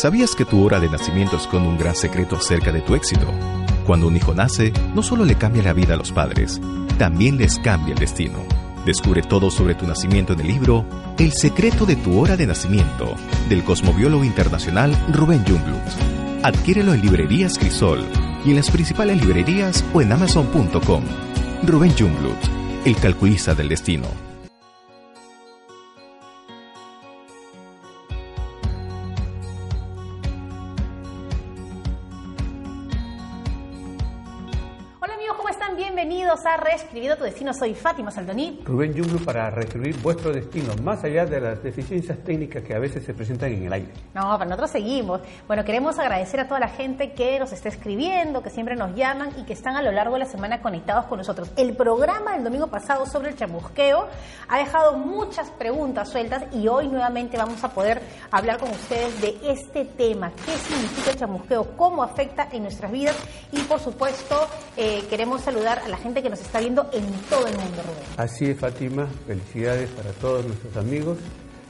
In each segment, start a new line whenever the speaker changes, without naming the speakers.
¿Sabías que tu hora de nacimiento esconde un gran secreto acerca de tu éxito? Cuando un hijo nace, no solo le cambia la vida a los padres, también les cambia el destino. Descubre todo sobre tu nacimiento en el libro El secreto de tu hora de nacimiento, del cosmobiólogo internacional Rubén Jungblut. Adquiérelo en librerías Crisol y en las principales librerías o en amazon.com. Rubén Jungblut, el calculista del destino.
Ha reescribido tu destino. Soy Fátima Saldoní.
Rubén Yumblu para reescribir vuestro destino, más allá de las deficiencias técnicas que a veces se presentan en el aire.
No, pero nosotros seguimos. Bueno, queremos agradecer a toda la gente que nos está escribiendo, que siempre nos llaman y que están a lo largo de la semana conectados con nosotros. El programa del domingo pasado sobre el chamusqueo ha dejado muchas preguntas sueltas y hoy nuevamente vamos a poder hablar con ustedes de este tema. ¿Qué significa el chamusqueo? ¿Cómo afecta en nuestras vidas? Y por supuesto, eh, queremos saludar a la gente que nos está viendo en todo el mundo, Rubén.
Así es, Fátima. Felicidades para todos nuestros amigos.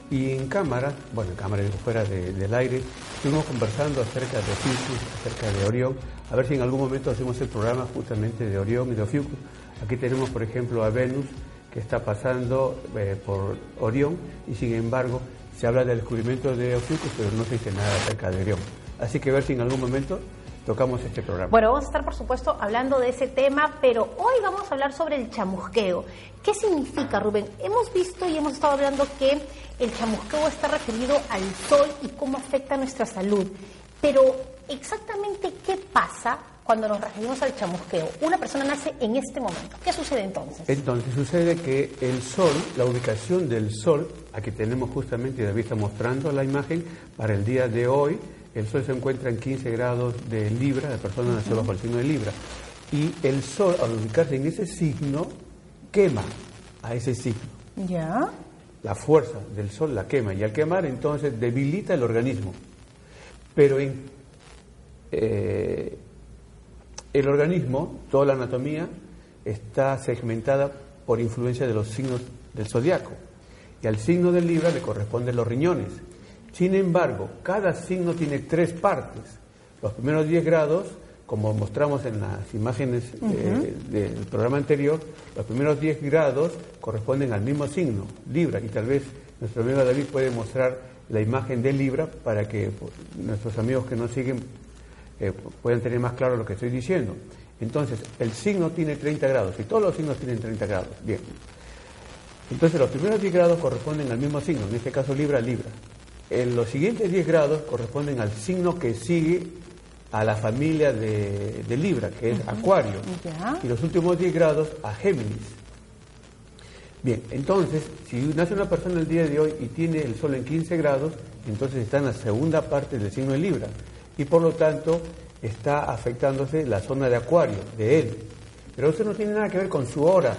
Y en cámara, bueno, en cámara fuera del aire, estuvimos conversando acerca de Ofiucus, acerca de Orión, a ver si en algún momento hacemos el programa justamente de Orión y de Ofiucus. Aquí tenemos, por ejemplo, a Venus, que está pasando eh, por Orión, y sin embargo se habla del descubrimiento de Ofiucus, pero no se dice nada acerca de Orión. Así que a ver si en algún momento tocamos este programa.
Bueno, vamos a estar por supuesto hablando de ese tema, pero hoy vamos a hablar sobre el chamusqueo. ¿Qué significa, Rubén? Hemos visto y hemos estado hablando que el chamusqueo está referido al sol y cómo afecta nuestra salud. Pero exactamente qué pasa cuando nos referimos al chamusqueo? Una persona nace en este momento. ¿Qué sucede entonces?
Entonces sucede que el sol, la ubicación del sol, aquí tenemos justamente, David está mostrando la imagen para el día de hoy, el Sol se encuentra en 15 grados de Libra, la persona nació bajo el signo de Libra. Y el Sol, al ubicarse en ese signo, quema a ese signo.
¿Ya?
La fuerza del Sol la quema. Y al quemar, entonces, debilita el organismo. Pero en eh, el organismo, toda la anatomía, está segmentada por influencia de los signos del zodiaco. Y al signo de Libra le corresponden los riñones. Sin embargo, cada signo tiene tres partes. Los primeros 10 grados, como mostramos en las imágenes eh, del programa anterior, los primeros 10 grados corresponden al mismo signo, Libra, y tal vez nuestro amigo David puede mostrar la imagen de Libra para que pues, nuestros amigos que nos siguen eh, puedan tener más claro lo que estoy diciendo. Entonces, el signo tiene 30 grados y todos los signos tienen 30 grados. Bien. Entonces, los primeros 10 grados corresponden al mismo signo, en este caso Libra, Libra. En los siguientes 10 grados corresponden al signo que sigue a la familia de, Libra, que es Acuario. Y los últimos 10 grados a Géminis. Bien, entonces, si nace una persona el día de hoy y tiene el Sol en 15 grados, entonces está en la segunda parte del signo de Libra. Y por lo tanto está afectándose la zona de Acuario, de él. Pero eso no tiene nada que ver con su hora.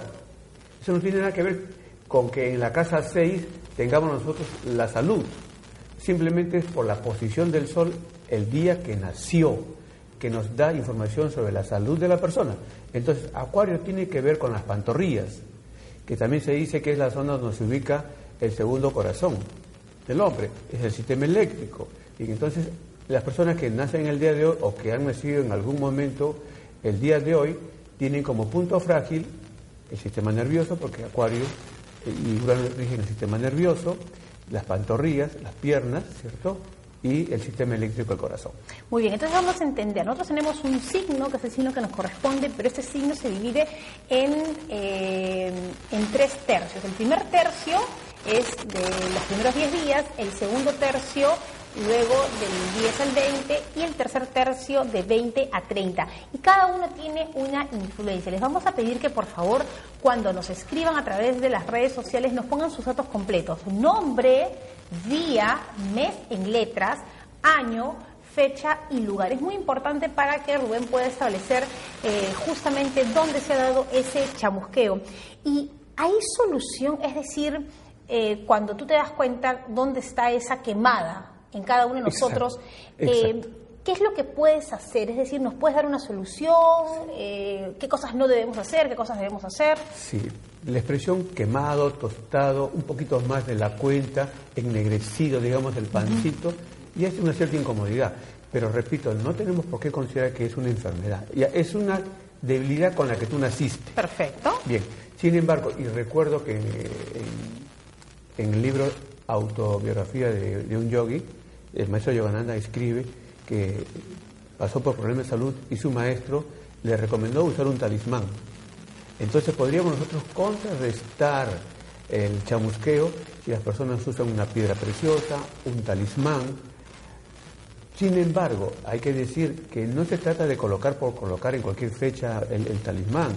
Eso no tiene nada que ver con que en la casa 6 tengamos nosotros la salud simplemente es por la posición del Sol el día que nació, que nos da información sobre la salud de la persona. Entonces, Acuario tiene que ver con las pantorrillas, que también se dice que es la zona donde se ubica el segundo corazón del hombre, es el sistema eléctrico. Y entonces, las personas que nacen el día de hoy o que han nacido en algún momento el día de hoy, tienen como punto frágil el sistema nervioso, porque Acuario y Urano rigen el sistema nervioso, las pantorrillas, las piernas, ¿cierto? y el sistema eléctrico del corazón.
Muy bien, entonces vamos a entender. Nosotros tenemos un signo, que es el signo que nos corresponde, pero este signo se divide en, eh, en tres tercios. El primer tercio es de los primeros 10 días, el segundo tercio luego del 10 al 20 y el tercer tercio de 20 a 30. Y cada uno tiene una influencia. Les vamos a pedir que por favor cuando nos escriban a través de las redes sociales nos pongan sus datos completos. Nombre, día, mes en letras, año, fecha y lugar. Es muy importante para que Rubén pueda establecer eh, justamente dónde se ha dado ese chamusqueo. Y hay solución, es decir, eh, cuando tú te das cuenta dónde está esa quemada, en cada uno de nosotros. Eh, ¿Qué es lo que puedes hacer? Es decir, ¿nos puedes dar una solución? Eh, ¿Qué cosas no debemos hacer? ¿Qué cosas debemos hacer?
Sí, la expresión quemado, tostado, un poquito más de la cuenta, ennegrecido, digamos, del pancito, y es una cierta incomodidad. Pero repito, no tenemos por qué considerar que es una enfermedad. Es una debilidad con la que tú naciste.
Perfecto.
Bien, sin embargo, y recuerdo que en, el libro Autobiografía de, un yogi, el maestro Yogananda escribe que pasó por problemas de salud y su maestro le recomendó usar un talismán. Entonces podríamos nosotros contrarrestar el chamusqueo si las personas usan una piedra preciosa, un talismán. Sin embargo, hay que decir que no se trata de colocar por colocar en cualquier fecha el, talismán.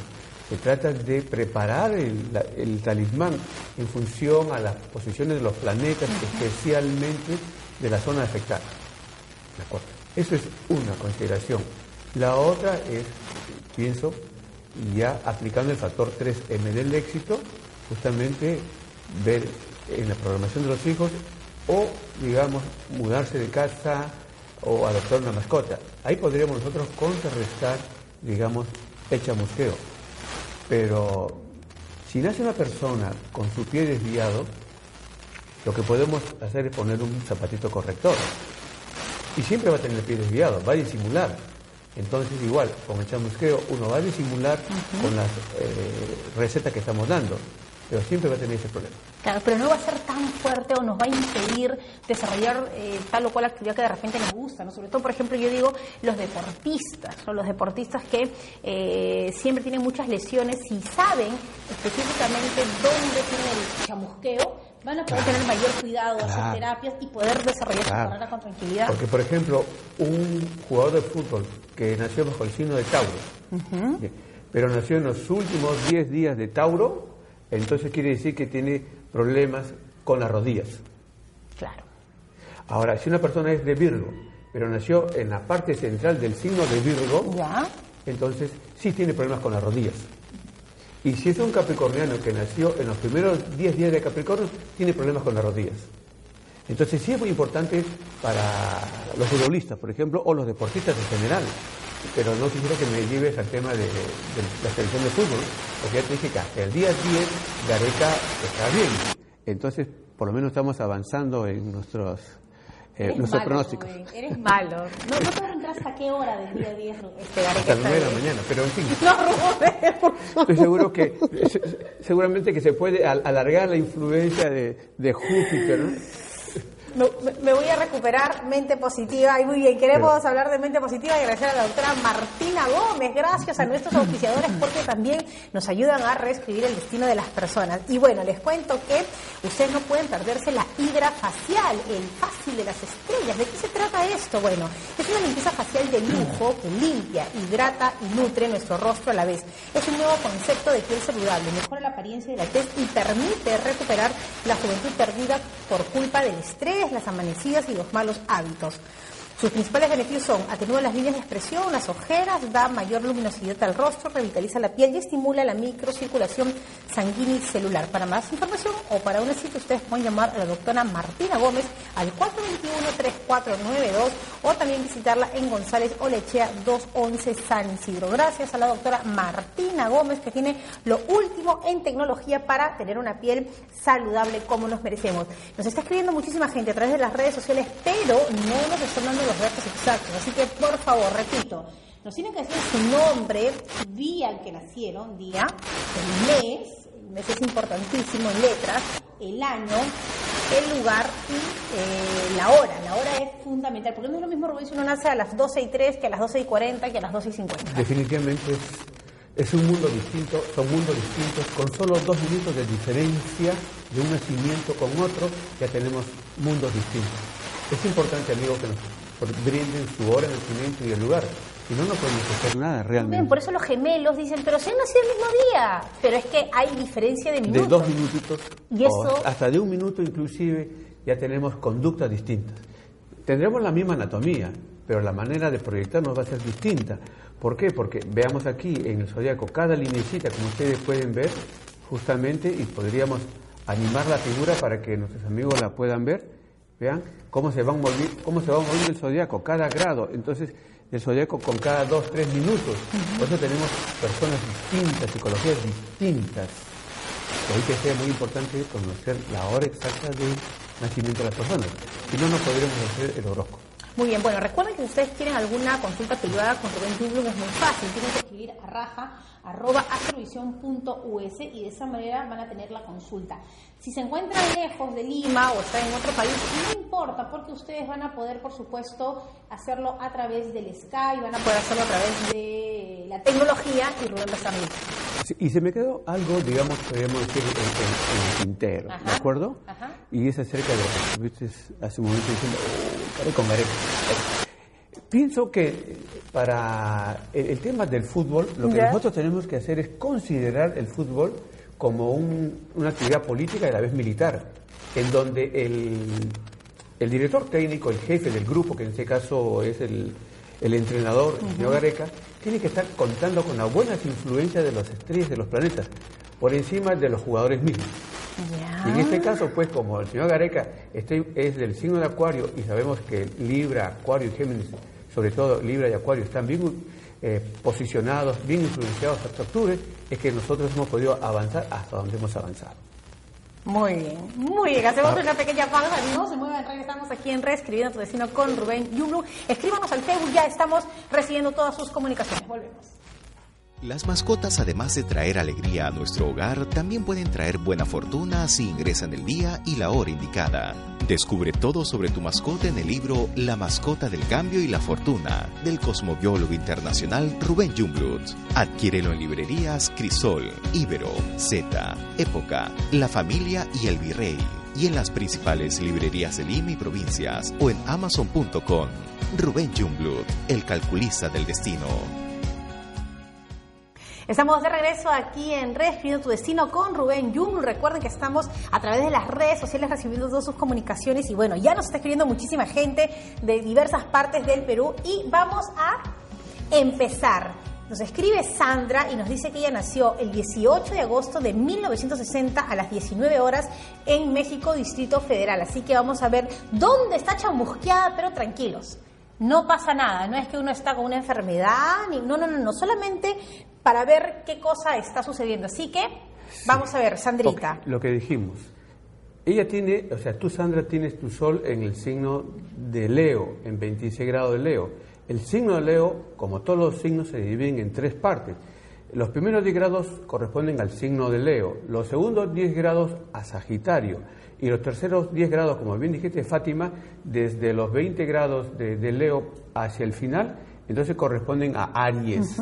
Se trata de preparar el, talismán en función a las posiciones de los planetas, especialmente de la zona afectada. Eso es una consideración. La otra es, pienso, ya aplicando el factor 3M del éxito, justamente ver en la programación de los hijos o, digamos, mudarse de casa o adoptar una mascota. Ahí podríamos nosotros contrarrestar, digamos, el chamusqueo. Pero si nace una persona con su pie desviado, lo que podemos hacer es poner un zapatito corrector. Y siempre va a tener el pie desviado, va a disimular. Entonces, igual, con el chamusqueo, uno va a disimular con las eh, recetas que estamos dando pero siempre va a tener ese problema.
Claro, pero no va a ser tan fuerte o nos va a impedir desarrollar eh, tal o cual actividad que de repente nos gusta, ¿no? Sobre todo, por ejemplo, yo digo los deportistas, o los deportistas que eh, siempre tienen muchas lesiones y saben específicamente dónde tiene el chamusqueo, van a poder tener mayor cuidado, hacer terapias y poder desarrollar su carrera con tranquilidad.
Porque, por ejemplo, un jugador de fútbol que nació bajo el signo de Tauro, pero nació en los últimos 10 días de Tauro, entonces quiere decir que tiene problemas con las rodillas.
Claro.
Ahora, si una persona es de Virgo, pero nació en la parte central del signo de Virgo, entonces sí tiene problemas con las rodillas. Y si es un capricorniano que nació en los primeros 10 días de Capricornio, tiene problemas con las rodillas. Entonces sí es muy importante para los futbolistas, por ejemplo, o los deportistas en general, pero no quisiera que me lleves al tema de, la selección de fútbol, porque ya te dije que hasta el día 10 Gareca está bien. Entonces, por lo menos estamos avanzando en nuestros,
eh, nuestros pronósticos. eres malo. No, no hasta qué hora del día 10 este Gareca.
Hasta las 9 de la mañana, pero en fin. No, Estoy seguro que, seguramente que se puede alargar la influencia de, de Júpiter, ¿no?
Me, voy a recuperar mente positiva. Y muy bien, queremos hablar de mente positiva y agradecer a la doctora Martina Gómez. Gracias a nuestros auspiciadores porque también nos ayudan a reescribir el destino de las personas. Y bueno, les cuento que ustedes no pueden perderse la hidra facial, el fácil de las estrellas. ¿De qué se trata esto? Bueno, es una limpieza facial de lujo que limpia, hidrata y nutre nuestro rostro a la vez. Es un nuevo concepto de piel saludable, mejora la apariencia de la tez y permite recuperar la juventud perdida por culpa del estrés las amanecidas y los malos hábitos. Sus principales beneficios son atenúa las líneas de expresión, las ojeras, da mayor luminosidad al rostro, revitaliza la piel y estimula la microcirculación sanguínea y celular. Para más información o para una cita ustedes pueden llamar a la doctora Martina Gómez al 421-3492 o también visitarla en González Olechea 211 San Isidro. Gracias a la doctora Martina Gómez que tiene lo último en tecnología para tener una piel saludable como nos merecemos. Nos está escribiendo muchísima gente a través de las redes sociales, pero no nos están dando los datos exactos. Así que, por favor, repito, nos tienen que decir su nombre, día en que nacieron, día, el mes, el mes es importantísimo en letras, el año, el lugar y eh, la hora. La hora es fundamental, porque no es lo mismo, Rubén, si uno nace a las 12 y 3 que a las 12 y 40 que a las 12 y 50.
Definitivamente es, es un mundo distinto, son mundos distintos, con solo dos minutos de diferencia de un nacimiento con otro, ya tenemos mundos distintos. Es importante, amigo, que nos brinden su hora de nacimiento y el lugar. Si no, no podemos hacer nada realmente.
Bien, por eso los gemelos dicen, pero si han nacido el mismo día. Pero es que hay diferencia de minutos.
De dos minutitos. Y eso... hasta de un minuto inclusive ya tenemos conductas distintas. Tendremos la misma anatomía, pero la manera de proyectarnos va a ser distinta. ¿Por qué? Porque veamos aquí en el zodiaco cada linecita, como ustedes pueden ver, justamente, y podríamos animar la figura para que nuestros amigos la puedan ver. Vean, cómo se va moviendo, cómo se va moviendo el zodiaco, cada grado. Entonces, el zodiaco con cada dos, tres minutos. Por eso tenemos personas distintas, psicologías distintas. Ahí que sea muy importante conocer la hora exacta de nacimiento de las personas. Si no, no podríamos hacer el horóscopo.
Muy bien, bueno, recuerden que si ustedes quieren alguna consulta privada con Rubén Jublum es muy fácil, tienen que escribir a raja arroba astrovisión.us y de esa manera van a tener la consulta. Si se encuentran lejos de Lima o están en otro país, no importa, porque ustedes van a poder, por supuesto, hacerlo a través del Skype, van a poder hacerlo a través de la tecnología y Rubén a estar
y se me quedó algo, digamos, podríamos decir, en, el tintero, ¿de acuerdo? Y es acerca de lo que hace un momento diciendo, oh, con Pienso que para el, tema del fútbol, lo que nosotros tenemos que hacer es considerar el fútbol como una actividad política y a la vez militar, en donde el, el, director técnico, el jefe del grupo, que en este caso es el, el entrenador, el señor Gareca, tiene que estar contando con las buenas influencias de las estrellas de los planetas, por encima de los jugadores mismos. Y en este caso, pues como el señor Gareca este es del signo de Acuario y sabemos que Libra, Acuario y Géminis, sobre todo Libra y Acuario, están bien eh, posicionados, bien influenciados hasta octubre, es que nosotros hemos podido avanzar hasta donde hemos avanzado.
Muy bien, muy bien. Hacemos ah. una pequeña pausa. No se muevan, regresamos aquí en Reescribiendo tu Destino con Rubén Yublu. Escríbanos al Facebook, ya estamos recibiendo todas sus comunicaciones. Volvemos.
Las mascotas, además de traer alegría a nuestro hogar, también pueden traer buena fortuna si ingresan el día y la hora indicada. Descubre todo sobre tu mascota en el libro La mascota del cambio y la fortuna del cosmobiólogo internacional Rubén Jumblut. Adquiérelo en librerías Crisol, Ibero, Z, Época, La Familia y El Virrey. Y en las principales librerías de Lima y provincias o en amazon.com. Rubén Jumblut, el calculista del destino.
Estamos de regreso aquí en Reescribiendo tu Destino con Rubén Jung. Recuerden que estamos a través de las redes sociales recibiendo todas sus comunicaciones y bueno, ya nos está escribiendo muchísima gente de diversas partes del Perú y vamos a empezar. Nos escribe Sandra y nos dice que ella nació el 18 de agosto de 1960 a las 19 horas en México, Distrito Federal. Así que vamos a ver dónde está chamusqueada, pero tranquilos. No pasa nada, no es que uno está con una enfermedad, ni, no, no, no, no, solamente para ver qué cosa está sucediendo. Así que vamos a ver, Sandrita.
lo que dijimos. Ella tiene, o sea, tú Sandra tienes tu sol en el signo de Leo, en 26 grados de Leo. El signo de Leo, como todos los signos, se dividen en tres partes. Los primeros 10 grados corresponden al signo de Leo, los segundos 10 grados a Sagitario y los terceros 10 grados, como bien dijiste, Fátima, desde los 20 grados de, Leo hacia el final, entonces corresponden a Aries.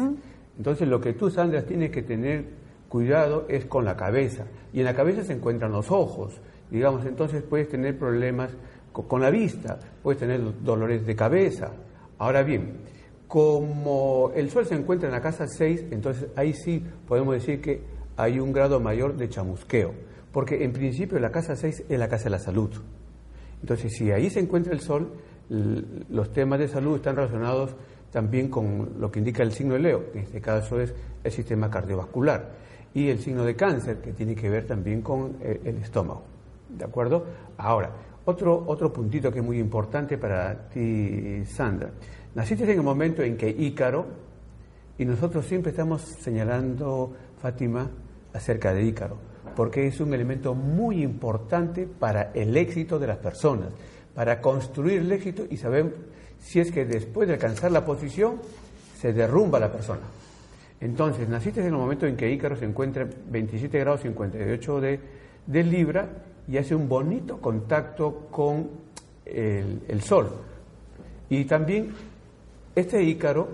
Entonces lo que tú, Sandra, tienes que tener cuidado es con la cabeza. Y en la cabeza se encuentran los ojos. Digamos, entonces puedes tener problemas con la vista, puedes tener dolores de cabeza. Ahora bien, como el Sol se encuentra en la casa 6, entonces ahí sí podemos decir que hay un grado mayor de chamusqueo, porque en principio la casa 6 es la casa de la salud. Entonces, si ahí se encuentra el Sol, los temas de salud están relacionados también con lo que indica el signo de Leo, que en este caso es el sistema cardiovascular, y el signo de cáncer, que tiene que ver también con eh, el estómago. ¿De acuerdo? Ahora, otro, otro puntito que es muy importante para ti, Sandra. Naciste en el momento en que Ícaro, y nosotros siempre estamos señalando, Fátima, acerca de Ícaro, porque es un elemento muy importante para el éxito de las personas, para construir el éxito y saber si es que después de alcanzar la posición se derrumba la persona. Entonces, naciste en el momento en que Ícaro se encuentra en 27 grados 58 de, de Libra y hace un bonito contacto con el, Sol. Y también este Ícaro,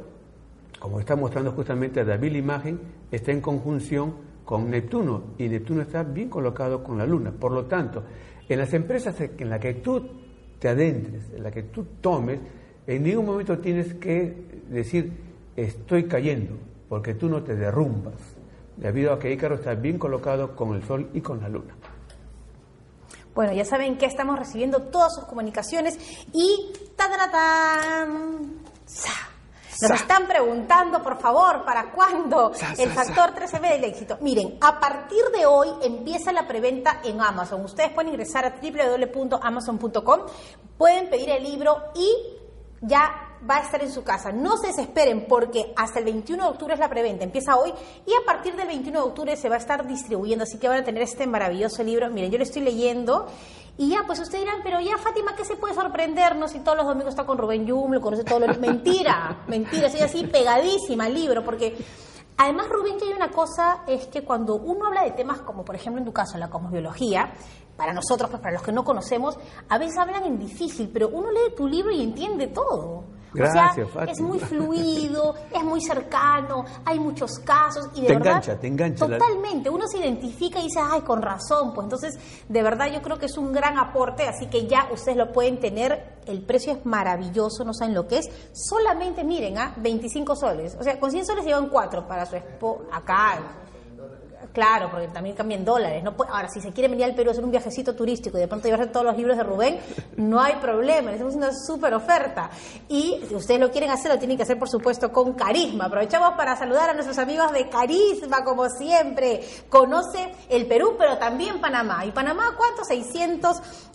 como está mostrando justamente la la imagen, está en conjunción con Neptuno y Neptuno está bien colocado con la Luna. Por lo tanto, en las empresas en las que tú te adentres, en las que tú tomes, en ningún momento tienes que decir estoy cayendo, porque tú no te derrumbas, debido a que Ícaro está bien colocado con el Sol y con la Luna.
Bueno, ya saben que estamos recibiendo todas sus comunicaciones y ¡tadratán! Nos están preguntando, por favor, ¿para cuándo el factor 13B del éxito? Miren, a partir de hoy empieza la preventa en Amazon. Ustedes pueden ingresar a www.amazon.com, pueden pedir el libro y ya va a estar en su casa. No se desesperen porque hasta el 21 de octubre es la preventa, empieza hoy y a partir del 21 de octubre se va a estar distribuyendo, así que van a tener este maravilloso libro. Miren, yo lo estoy leyendo Y ya, pues ustedes dirán, pero ya Fátima, ¿qué se puede sorprendernos si todos los domingos está con Rubén Yum, lo conoce todos los... Mentira, mentira, soy así pegadísima al libro, porque además Rubén que hay una cosa, es que cuando uno habla de temas como por ejemplo en tu caso la cosmobiología, para nosotros, pues para los que no conocemos, a veces hablan en difícil, pero uno lee tu libro y entiende todo.
Gracias,
o sea, es muy fluido, es muy cercano, hay muchos casos y de
te
verdad
engancha, te engancha.
Totalmente, uno se identifica y dice, ay, con razón, pues entonces de verdad yo creo que es un gran aporte, así que ya ustedes lo pueden tener, el precio es maravilloso, no saben lo que es, solamente miren, a ¿ah? 25 soles, o sea, con 100 soles llevan 4 para su expo acá Claro, porque también cambian dólares. No ahora, si se quiere venir al Perú a hacer un viajecito turístico y de pronto llevarse todos los libros de Rubén, no hay problema. Hacemos una súper oferta. Y si ustedes lo quieren hacer, lo tienen que hacer, por supuesto, con carisma. Aprovechamos para saludar a nuestros amigos de Carisma, como siempre. Conoce el Perú, pero también Panamá. ¿Y Panamá cuánto?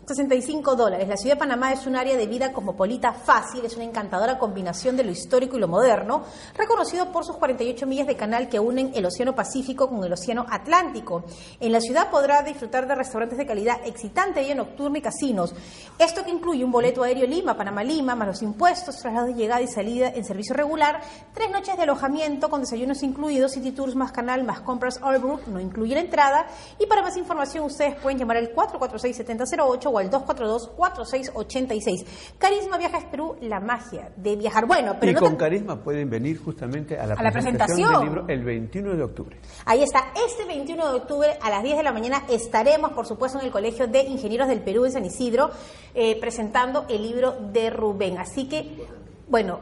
665 dólares. La ciudad de Panamá es un área de vida cosmopolita fácil, es una encantadora combinación de lo histórico y lo moderno, reconocido por sus 48 millas de canal que unen el Océano Pacífico con el Océano Atlántico. En la ciudad podrá disfrutar de restaurantes de calidad excitante, vida nocturna y casinos. Esto que incluye un boleto aéreo Lima, Panamá-Lima, más los impuestos, traslado de llegada y salida en servicio regular, tres noches de alojamiento con desayunos incluidos, City Tours más canal más compras Allbrook, no incluye la entrada. Y para más información ustedes pueden llamar al 446-7008 o al 242-4686. Carisma Viajes Perú, la magia de viajar. Bueno, pero
y con Carisma pueden venir justamente a la, presentación, del libro el 21 de octubre.
Ahí está. Este 21 de octubre a las 10 de la mañana estaremos, por supuesto, en el Colegio de Ingenieros del Perú en San Isidro eh, presentando el libro de Rubén. Así que, bueno,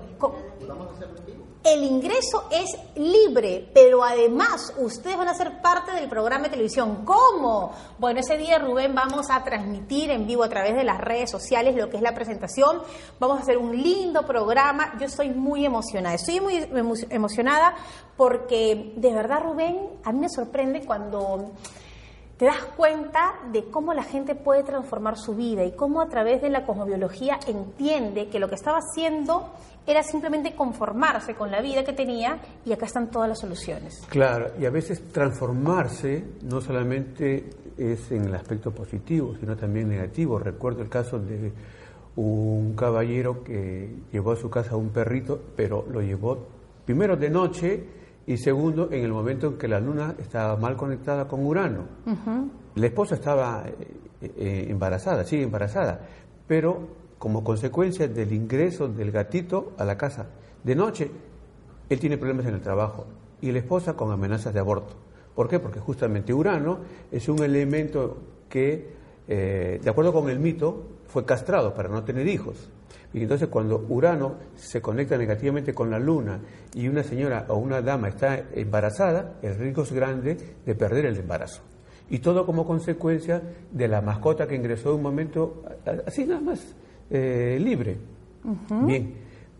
el ingreso es libre, pero además ustedes van a ser parte del programa de televisión. ¿Cómo? Bueno, ese día, Rubén, vamos a transmitir en vivo a través de las redes sociales lo que es la presentación. Vamos a hacer un lindo programa. Yo estoy muy emocionada. Estoy muy emocionada porque, de verdad, Rubén, a mí me sorprende cuando te das cuenta de cómo la gente puede transformar su vida y cómo a través de la cosmobiología entiende que lo que estaba haciendo era simplemente conformarse con la vida que tenía y acá están todas las soluciones.
Claro, y a veces transformarse no solamente es en el aspecto positivo, sino también negativo. Recuerdo el caso de un caballero que llevó a su casa un perrito, pero lo llevó primero de noche y segundo en el momento en que la luna estaba mal conectada con Urano. La esposa estaba eh, eh, embarazada, sigue embarazada, pero como consecuencia del ingreso del gatito a la casa. De noche, él tiene problemas en el trabajo y la esposa con amenazas de aborto. ¿Por qué? Porque justamente Urano es un elemento que, eh, de acuerdo con el mito, fue castrado para no tener hijos. Y entonces cuando Urano se conecta negativamente con la Luna y una señora o una dama está embarazada, el riesgo es grande de perder el embarazo. Y todo como consecuencia de la mascota que ingresó en un momento, así nada más, eh, libre. Bien,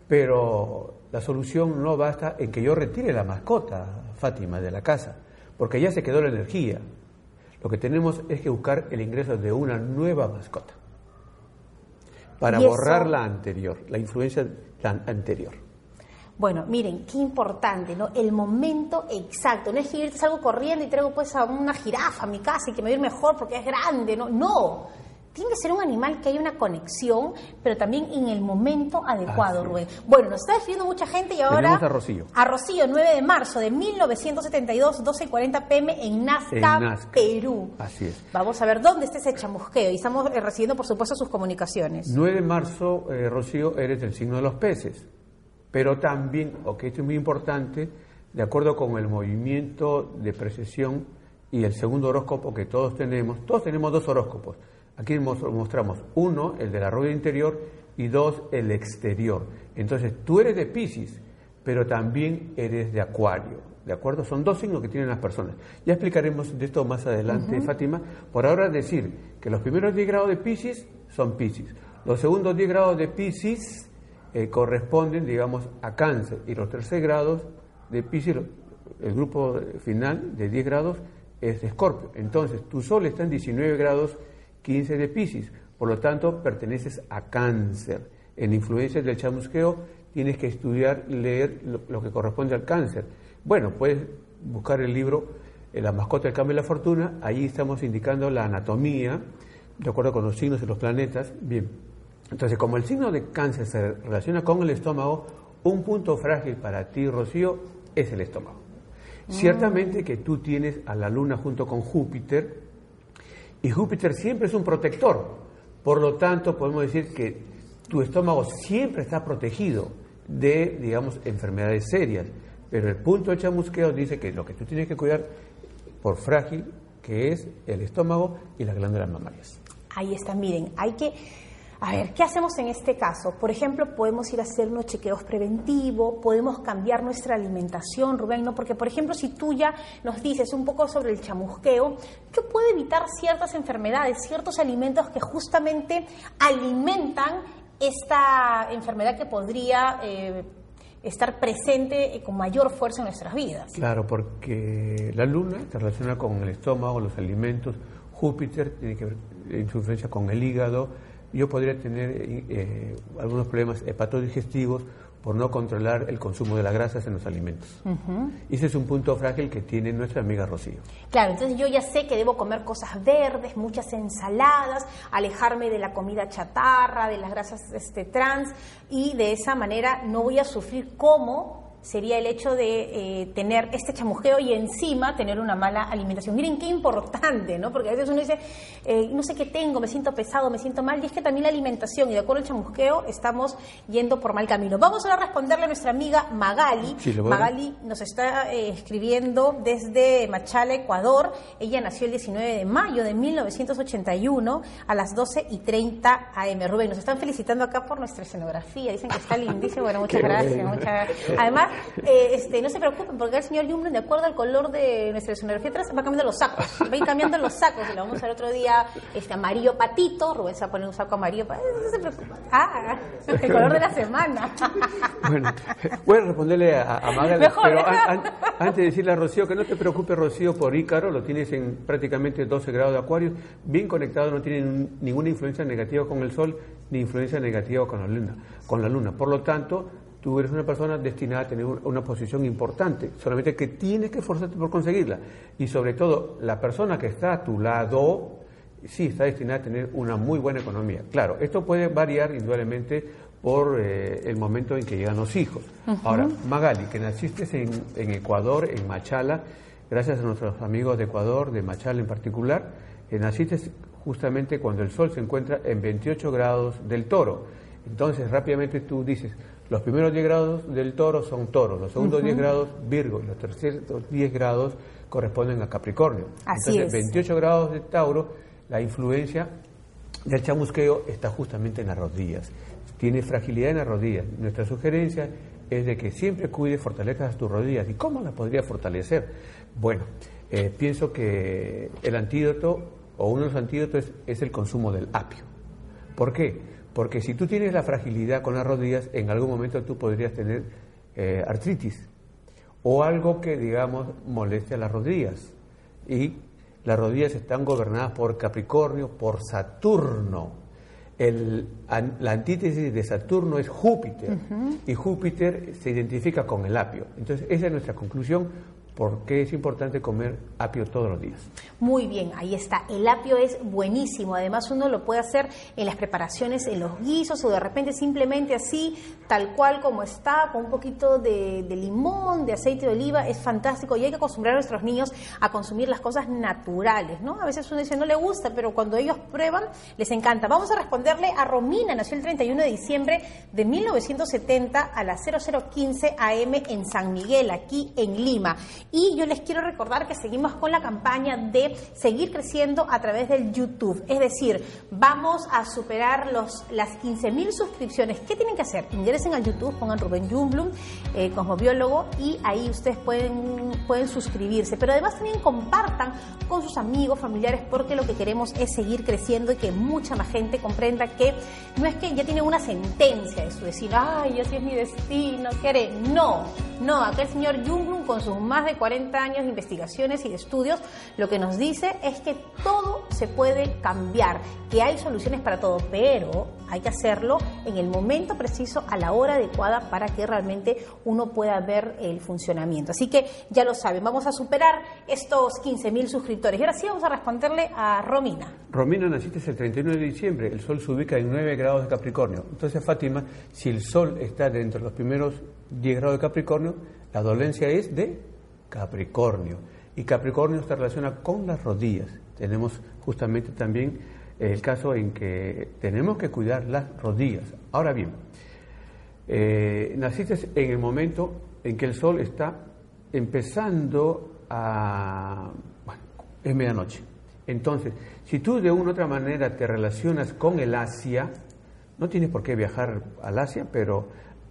pero la solución no basta en que yo retire la mascota, Fátima, de la casa, porque ya se quedó la energía. Lo que tenemos es que buscar el ingreso de una nueva mascota para borrar la anterior, la influencia anterior.
Bueno, miren, qué importante, ¿no? El momento exacto. No es que yo salgo corriendo y traigo pues a una jirafa a mi casa y que me va a ir mejor porque es grande, ¿no? No tiene que ser un animal que haya una conexión, pero también en el momento adecuado, Rubén. Bueno, nos está escribiendo mucha gente y ahora...
a Rocío.
A Rocío, 9 de marzo de 1972, 12.40 pm en Nazca, Perú.
Así es.
Vamos a ver dónde está ese chamusqueo y estamos eh, recibiendo, por supuesto, sus comunicaciones.
9 de marzo, eh, Rocío, eres del signo de los peces, pero también, ok, esto es muy importante, de acuerdo con el movimiento de precesión y el segundo horóscopo que todos tenemos, todos tenemos dos horóscopos Aquí mostramos uno, el de la rueda interior, y dos, el exterior. Entonces, tú eres de Pisces, pero también eres de Acuario. ¿De acuerdo? Son dos signos que tienen las personas. Ya explicaremos de esto más adelante, Fátima. Por ahora decir que los primeros 10 grados de Pisces son Pisces. Los segundos 10 grados de Pisces eh, corresponden, digamos, a Cáncer. Y los tercer grados de Pisces, el grupo final de 10 grados, es de Escorpio. Entonces, tu Sol está en 19 grados 15 de Pisces, por lo tanto perteneces a cáncer. En influencias del chamusqueo tienes que estudiar, leer lo, que corresponde al cáncer. Bueno, puedes buscar el libro La mascota del cambio de la fortuna, ahí estamos indicando la anatomía, de acuerdo con los signos de los planetas. Bien, entonces como el signo de cáncer se relaciona con el estómago, un punto frágil para ti, Rocío, es el estómago. Mm. Ciertamente que tú tienes a la luna junto con Júpiter, y Júpiter siempre es un protector. Por lo tanto, podemos decir que tu estómago siempre está protegido de, digamos, enfermedades serias. Pero el punto de chamusqueo dice que lo que tú tienes que cuidar por frágil, que es el estómago y las glándulas mamarias.
Ahí está, miren, hay que... A ver, ¿qué hacemos en este caso? Por ejemplo, podemos ir a hacer unos chequeos preventivos, podemos cambiar nuestra alimentación, Rubén, ¿no? Porque, por ejemplo, si tú ya nos dices un poco sobre el chamusqueo, ¿qué puede evitar ciertas enfermedades, ciertos alimentos que justamente alimentan esta enfermedad que podría eh, estar presente con mayor fuerza en nuestras vidas.
Claro, porque la luna se relaciona con el estómago, los alimentos, Júpiter tiene que ver influencia con el hígado, yo podría tener eh, algunos problemas hepatodigestivos por no controlar el consumo de las grasas en los alimentos. Y ese es un punto frágil que tiene nuestra amiga Rocío.
Claro, entonces yo ya sé que debo comer cosas verdes, muchas ensaladas, alejarme de la comida chatarra, de las grasas este, trans, y de esa manera no voy a sufrir como sería el hecho de eh, tener este chamusqueo y encima tener una mala alimentación. Miren qué importante, ¿no? Porque a veces uno dice, eh, no sé qué tengo, me siento pesado, me siento mal, y es que también la alimentación, y de acuerdo al chamusqueo, estamos yendo por mal camino. Vamos ahora a responderle a nuestra amiga Magali. Magali nos está eh, escribiendo desde Machala, Ecuador. Ella nació el 19 de mayo de 1981 a las 12 y 30 AM. Rubén, nos están felicitando acá por nuestra escenografía. Dicen que está lindísimo. Bueno, muchas gracias. Muchas... Además, eh, este, no se preocupen, porque el señor Jumblin, de acuerdo al color de nuestra escenografía atrás, va cambiando los sacos. Va a ir cambiando los sacos. Y lo vamos a ver otro día este, amarillo patito. Rubén se va a poner un saco amarillo. No se preocupen. Ah, el color de la semana.
bueno, voy a responderle a, a Magali, pero antes de decirle a Rocío que no te preocupes, Rocío, por Ícaro, lo tienes en prácticamente 12 grados de acuario, bien conectado, no tiene ninguna influencia negativa con el Sol ni influencia negativa con la Luna. Con la luna. Por lo tanto, tú eres una persona destinada a tener una posición importante, solamente que tienes que esforzarte por conseguirla. Y sobre todo, la persona que está a tu lado, sí está destinada a tener una muy buena economía. Claro, esto puede variar indudablemente por eh, el momento en que llegan los hijos. Ahora, Magali, que naciste en, Ecuador, en Machala, gracias a nuestros amigos de Ecuador, de Machala en particular, eh, naciste justamente cuando el sol se encuentra en 28 grados del toro. Entonces, rápidamente tú dices, los primeros 10 grados del toro son toro, los segundos 10 grados Virgo y los terceros 10 grados corresponden a Capricornio.
Así
Entonces, 28 grados de Tauro, la influencia del chamusqueo está justamente en las rodillas. Tiene fragilidad en las rodillas. Nuestra sugerencia es de que siempre cuides, fortalezcas tus rodillas. ¿Y cómo las podría fortalecer? Bueno, eh, pienso que el antídoto, o uno de los antídotos, es el consumo del apio. ¿Por qué? Porque si tú tienes la fragilidad con las rodillas, en algún momento tú podrías tener eh, artritis o algo que, digamos, moleste a las rodillas. Y las rodillas están gobernadas por Capricornio, por Saturno. la antítesis de Saturno es Júpiter y Júpiter se identifica con el apio. Entonces, esa es nuestra conclusión ¿Por qué es importante comer apio todos los días?
Muy bien, ahí está. El apio es buenísimo. Además, uno lo puede hacer en las preparaciones, en los guisos o de repente simplemente así, tal cual como está, con un poquito de, limón, de aceite de oliva. Es fantástico y hay que acostumbrar a nuestros niños a consumir las cosas naturales, ¿no? A veces uno dice no le gusta, pero cuando ellos prueban, les encanta. Vamos a responderle a Romina. Nació el 31 de diciembre de 1970 a las 0015 AM en San Miguel, aquí en Lima. Y yo les quiero recordar que seguimos con la campaña de seguir creciendo a través del YouTube. Es decir, vamos a superar los, las 15.000 suscripciones. ¿Qué tienen que hacer? Ingresen al YouTube, pongan Rubén Jumblum, eh, cosmobiólogo, y ahí ustedes pueden, pueden suscribirse. Pero además también compartan con sus amigos, familiares, porque lo que queremos es seguir creciendo y que mucha más gente comprenda que no es que ya tiene una sentencia de su decir, ay, así es mi destino, ¿qué haré? No, no, acá el señor Jumblum con sus más de 40 años de investigaciones y de estudios, lo que nos dice es que todo se puede cambiar, que hay soluciones para todo, pero hay que hacerlo en el momento preciso, a la hora adecuada, para que realmente uno pueda ver el funcionamiento. Así que ya lo saben, vamos a superar estos 15.000 suscriptores. Y ahora sí vamos a responderle a Romina.
Romina, naciste el 31 de diciembre, el Sol se ubica en 9 grados de Capricornio. Entonces, Fátima, si el Sol está dentro de los primeros 10 grados de Capricornio, la dolencia es de Capricornio. Y Capricornio está relacionado con las rodillas. Tenemos justamente también el caso en que tenemos que cuidar las rodillas. Ahora bien, eh, naciste en el momento en que el sol está empezando a... Bueno, es medianoche. Entonces, si tú de una u otra manera te relacionas con el Asia, no tienes por qué viajar al Asia, pero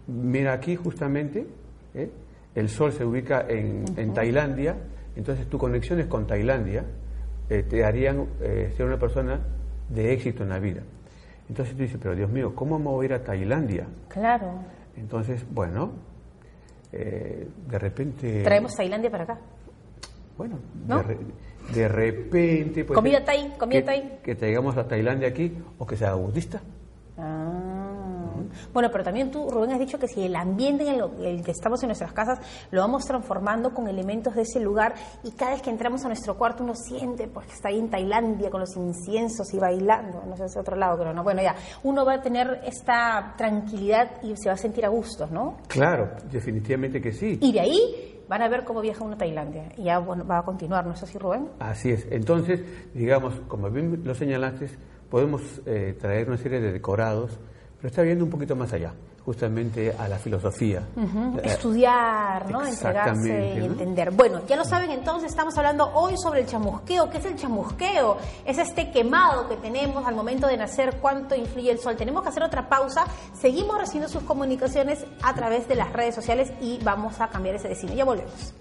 mira aquí justamente, ¿eh? El sol se ubica en, Tailandia, entonces tus conexiones con Tailandia eh, te harían ser una persona de éxito en la vida. Entonces tú dices, pero Dios mío, ¿cómo me voy a ir a Tailandia?
Claro.
Entonces, bueno, eh, de repente...
Traemos Tailandia para acá.
Bueno, de, repente...
Pues, comida Thai, comida
que,
Thai.
Que traigamos a Tailandia aquí o que sea budista.
Ah. Bueno, pero también tú, Rubén, has dicho que si el ambiente en el, que estamos en nuestras casas lo vamos transformando con elementos de ese lugar y cada vez que entramos a nuestro cuarto uno siente pues que está ahí en Tailandia con los inciensos y bailando, no sé, es otro lado, pero no, bueno, ya, uno va a tener esta tranquilidad y se va a sentir a gusto, ¿no?
Claro, definitivamente que sí.
Y de ahí van a ver cómo viaja uno a Tailandia. Y ya bueno, va a continuar, ¿no es así, Rubén?
Así es. Entonces, digamos, como bien lo señalaste, podemos eh, traer una serie de decorados pero está viendo un poquito más allá, justamente a la filosofía.
Eh, Estudiar, ¿no? Entregarse y entender. Bueno, ya lo saben, entonces estamos hablando hoy sobre el chamusqueo. ¿Qué es el chamusqueo? Es este quemado que tenemos al momento de nacer, cuánto influye el sol. Tenemos que hacer otra pausa. Seguimos recibiendo sus comunicaciones a través de las redes sociales y vamos a cambiar ese destino. Ya volvemos.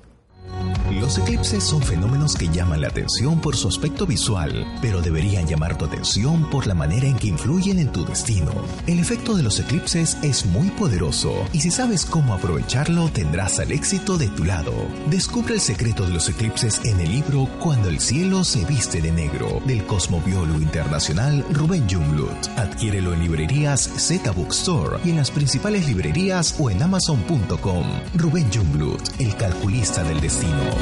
Los eclipses son fenómenos que llaman la atención por su aspecto visual, pero deberían llamar tu atención por la manera en que influyen en tu destino. El efecto de los eclipses es muy poderoso y si sabes cómo aprovecharlo tendrás al éxito de tu lado. Descubre el secreto de los eclipses en el libro Cuando el cielo se viste de negro del cosmobiólogo internacional Rubén Junglut. Adquiérelo en librerías Z Bookstore y en las principales librerías o en amazon.com. Rubén Junglut, el calculista del destino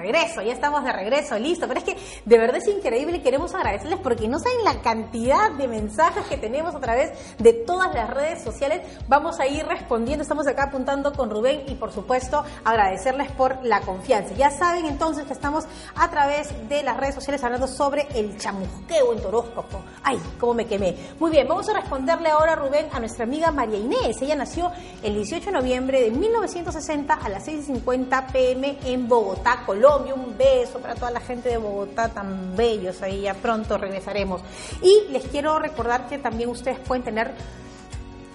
regreso, ya estamos de regreso, listo. Pero es que de verdad es increíble queremos agradecerles porque no saben la cantidad de mensajes que tenemos a través de todas las redes sociales. Vamos a ir respondiendo, estamos acá apuntando con Rubén y por supuesto agradecerles por la confianza. Ya saben entonces que estamos a través de las redes sociales hablando sobre el chamusqueo en toróscopo. Ay, cómo me quemé. Muy bien, vamos a responderle ahora, Rubén, a nuestra amiga María Inés. Ella nació el 18 de noviembre de 1960 a las 6.50 pm en Bogotá, Colombia un beso para toda la gente de Bogotá, tan bellos, ahí ya pronto regresaremos. Y les quiero recordar que también ustedes pueden tener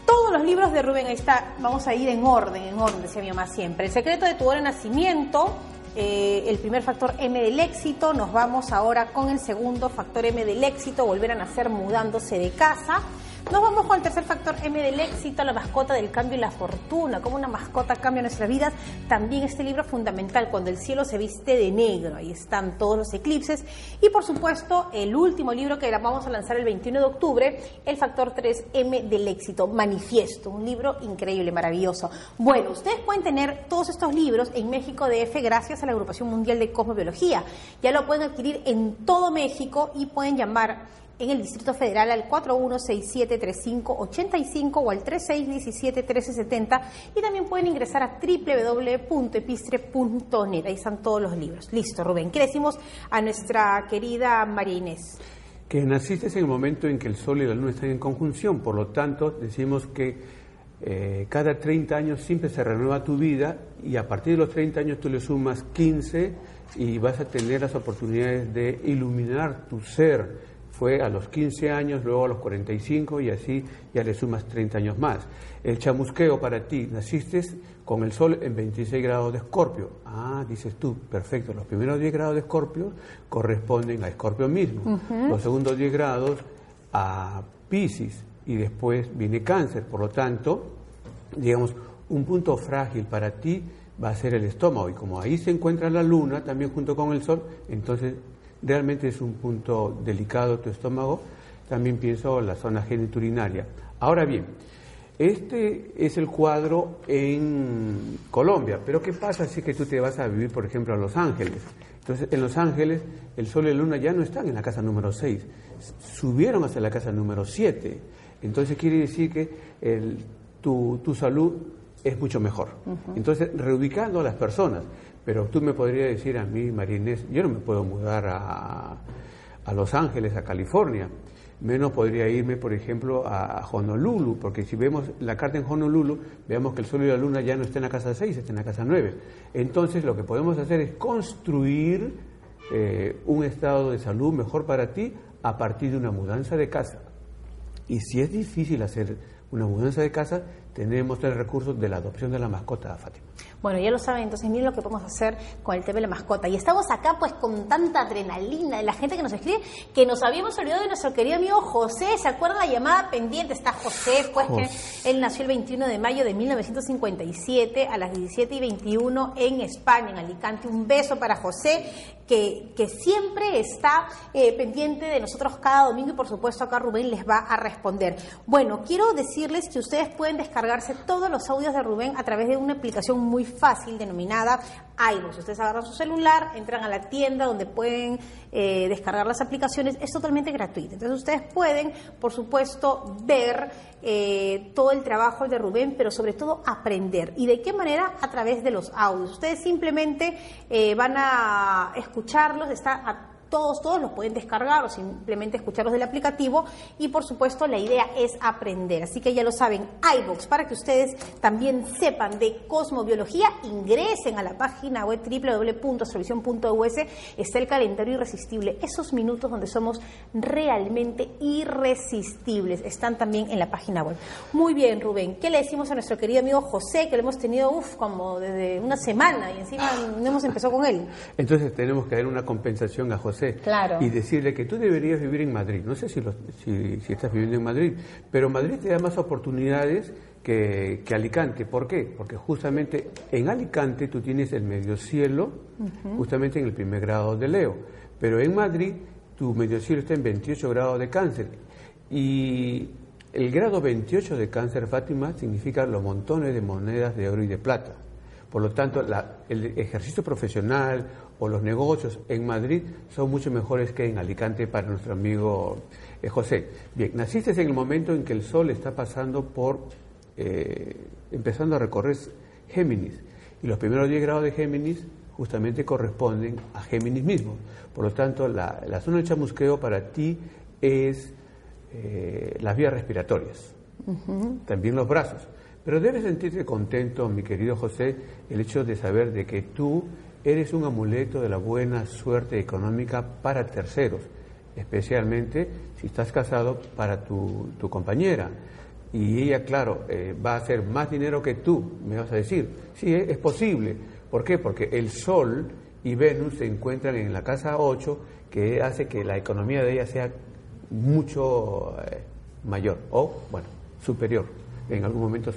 todos los libros de Rubén, ahí está, vamos a ir en orden, en orden, decía mi mamá siempre. El secreto de tu hora de nacimiento, eh, el primer factor M del éxito, nos vamos ahora con el segundo factor M del éxito, volver a nacer mudándose de casa. Nos vamos con el tercer factor M del éxito, la mascota del cambio y la fortuna, cómo una mascota cambia nuestras vidas. También este libro fundamental, cuando el cielo se viste de negro, ahí están todos los eclipses. Y por supuesto, el último libro que vamos a lanzar el 21 de octubre, el factor 3M del éxito, Manifiesto, un libro increíble, maravilloso. Bueno, ustedes pueden tener todos estos libros en México DF gracias a la Agrupación Mundial de Cosmobiología. Ya lo pueden adquirir en todo México y pueden llamar en el Distrito Federal al 41673585 o al 36171370 y también pueden ingresar a www.epistre.net. Ahí están todos los libros. Listo, Rubén. ¿Qué decimos a nuestra querida María Inés?
Que naciste en el momento en que el Sol y la Luna están en conjunción, por lo tanto decimos que eh, cada 30 años siempre se renueva tu vida y a partir de los 30 años tú le sumas 15 y vas a tener las oportunidades de iluminar tu ser fue a los 15 años, luego a los 45 y así ya le sumas 30 años más. El chamusqueo para ti, naciste con el sol en 26 grados de escorpio. Ah, dices tú, perfecto, los primeros 10 grados de escorpio corresponden a escorpio mismo, los segundos 10 grados a Pisces y después viene cáncer. Por lo tanto, digamos, un punto frágil para ti va a ser el estómago. Y como ahí se encuentra la luna también junto con el sol, entonces realmente es un punto delicado tu estómago. También pienso la zona geniturinaria. Ahora bien, este es el cuadro en Colombia, pero ¿qué pasa si que tú te vas a vivir, por ejemplo, a Los Ángeles? Entonces, en Los Ángeles, el Sol y la Luna ya no están en la casa número 6, subieron hasta la casa número 7. Entonces, quiere decir que tu, tu, salud es mucho mejor. Entonces, reubicando a las personas. Pero tú me podrías decir a mí, María Inés, yo no me puedo mudar a, a Los Ángeles, a California menos podría irme, por ejemplo, a Honolulu, porque si vemos la carta en Honolulu, veamos que el Sol y la Luna ya no está en la casa 6, está en la casa 9. Entonces, lo que podemos hacer es construir eh, un estado de salud mejor para ti a partir de una mudanza de casa. Y si es difícil hacer una mudanza de casa, tenemos el recurso de la adopción de la mascota, Fátima.
Bueno, ya lo saben, entonces miren lo que podemos hacer con el tema de la mascota. Y estamos acá pues con tanta adrenalina de la gente que nos escribe, que nos habíamos olvidado de nuestro querido amigo José. ¿Se acuerdan la llamada pendiente? Está José, pues que él nació el 21 de mayo de 1957 a las 17 y 21 en España, en Alicante. Un beso para José que, que siempre está eh, pendiente de nosotros cada domingo y por supuesto acá Rubén les va a responder. Bueno, quiero decirles que ustedes pueden descargarse todos los audios de Rubén a través de una aplicación muy fácil denominada iVoox. Ustedes agarran su celular, entran a la tienda donde pueden eh, descargar las aplicaciones, es totalmente gratuito. Entonces ustedes pueden, por supuesto, ver eh, todo el trabajo de Rubén, pero sobre todo aprender. ¿Y de qué manera? A través de los audios. Ustedes simplemente van a escuchar escucharlos, está todos, todos los pueden descargar o simplemente escucharlos del aplicativo y por supuesto la idea es aprender. Así que ya lo saben, iBox, para que ustedes también sepan de cosmobiología, ingresen a la página web www.astrovisión.us, está el calendario irresistible, esos minutos donde somos realmente irresistibles, están también en la página web. Muy bien, Rubén, ¿qué le decimos a nuestro querido amigo José, que lo hemos tenido, uff, como desde una semana y encima no hemos empezado con él?
Entonces tenemos que dar una compensación a José y decirle que tú deberías vivir en Madrid. No sé si, si, estás viviendo en Madrid, pero Madrid te da más oportunidades que, Alicante. ¿Por qué? Porque justamente en Alicante tú tienes el medio cielo, justamente en el primer grado de Leo, pero en Madrid tu medio cielo está en 28 grados de cáncer. Y el grado 28 de cáncer, Fátima, significa los montones de monedas de oro y de plata. Por lo tanto, el ejercicio profesional o los negocios en Madrid son mucho mejores que en Alicante para nuestro amigo eh, José. Bien, naciste en el momento en que el Sol está pasando por, eh, empezando a recorrer Géminis, y los primeros 10 grados de Géminis justamente corresponden a Géminis mismo. Por lo tanto, la, zona de chamusqueo para ti es eh, las vías respiratorias, también los brazos. Pero debes sentirte contento, mi querido José, el hecho de saber de que tú eres un amuleto de la buena suerte económica para terceros, especialmente si estás casado para tu, compañera. Y ella, claro, eh, va a hacer más dinero que tú, me vas a decir. Sí, es posible. ¿Por qué? Porque el Sol y Venus se encuentran en la casa 8, que hace que la economía de ella sea mucho eh, mayor o, bueno, superior en algún momento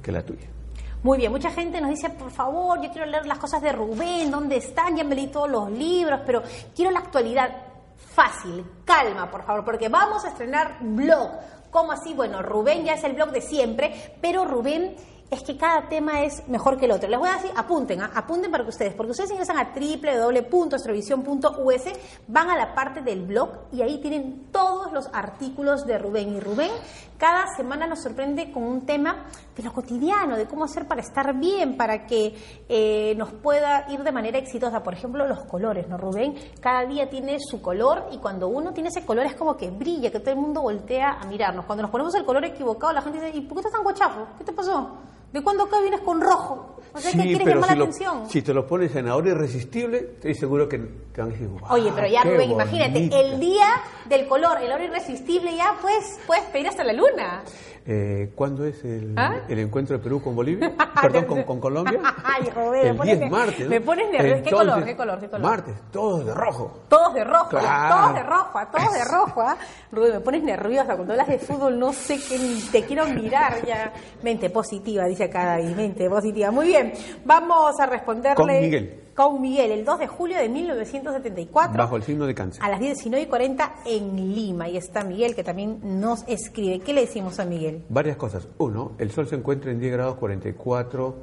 que la tuya.
Muy bien, mucha gente nos dice, por favor, yo quiero leer las cosas de Rubén, ¿dónde están? Ya me leí todos los libros, pero quiero la actualidad fácil, calma, por favor, porque vamos a estrenar blog. ¿Cómo así? Bueno, Rubén ya es el blog de siempre, pero Rubén es que cada tema es mejor que el otro. Les voy a decir, apunten, ¿ah? apunten para que ustedes, porque ustedes ingresan a www.astrovisión.us, van a la parte del blog y ahí tienen todos los artículos de Rubén. Y Rubén cada semana nos sorprende con un tema de lo cotidiano, de cómo hacer para estar bien, para que eh, nos pueda ir de manera exitosa. Por ejemplo, los colores, ¿no, Rubén? Cada día tiene su color y cuando uno tiene ese color es como que brilla, que todo el mundo voltea a mirarnos. Cuando nos ponemos el color equivocado, la gente dice, ¿y por qué estás tan guachapo? ¿Qué te pasó? ¿De cuándo acá vienes con rojo? O sea, que quieres llamar la atención.
si te lo pones en ahora irresistible, estoy seguro que te van a decir,
Oye, pero ya, Rubén, imagínate, el día del color, el oro irresistible, ya pues puedes pedir hasta la luna.
Eh, ¿Cuándo es el,
¿Ah?
el encuentro de Perú con Bolivia? Perdón, con, con Colombia.
Ay, Rubén, me
el
pones
10
ne-
martes. ¿no?
me pones nervioso. ¿Qué color, qué color, qué color?
Martes, todos de rojo.
Todos de rojo,
Claro.
todos de rojo, todos de rojo. ¿ah? Rubén, me pones nerviosa cuando hablas de fútbol, no sé qué, ni te quiero mirar ya. Mente positiva, dice acá David, mente positiva. Muy bien, vamos a responderle.
Con Miguel.
Con Miguel, el 2 de julio de 1974.
Bajo el signo de cáncer.
A las 19 y 40 en Lima. Y está Miguel, que también nos escribe. ¿Qué le decimos a Miguel?
Varias cosas. Uno, el Sol se encuentra en 10 grados 44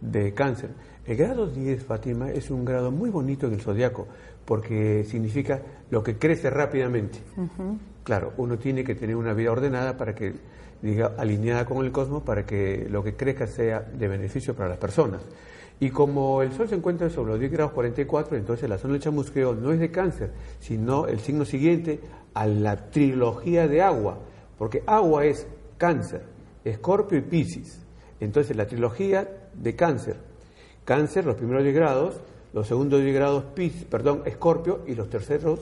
de cáncer. El grado 10, Fátima, es un grado muy bonito en el zodiaco porque significa lo que crece rápidamente. Claro, uno tiene que tener una vida ordenada para que, diga, alineada con el cosmos, para que lo que crezca sea de beneficio para las personas. Y como el Sol se encuentra sobre los 10 grados 44, entonces la zona del chamusqueo no es de cáncer, sino el signo siguiente a la trilogía de agua, porque agua es cáncer, escorpio y piscis. Entonces la trilogía de cáncer, cáncer los primeros 10 grados, los segundos 10 grados piscis, perdón, escorpio y los terceros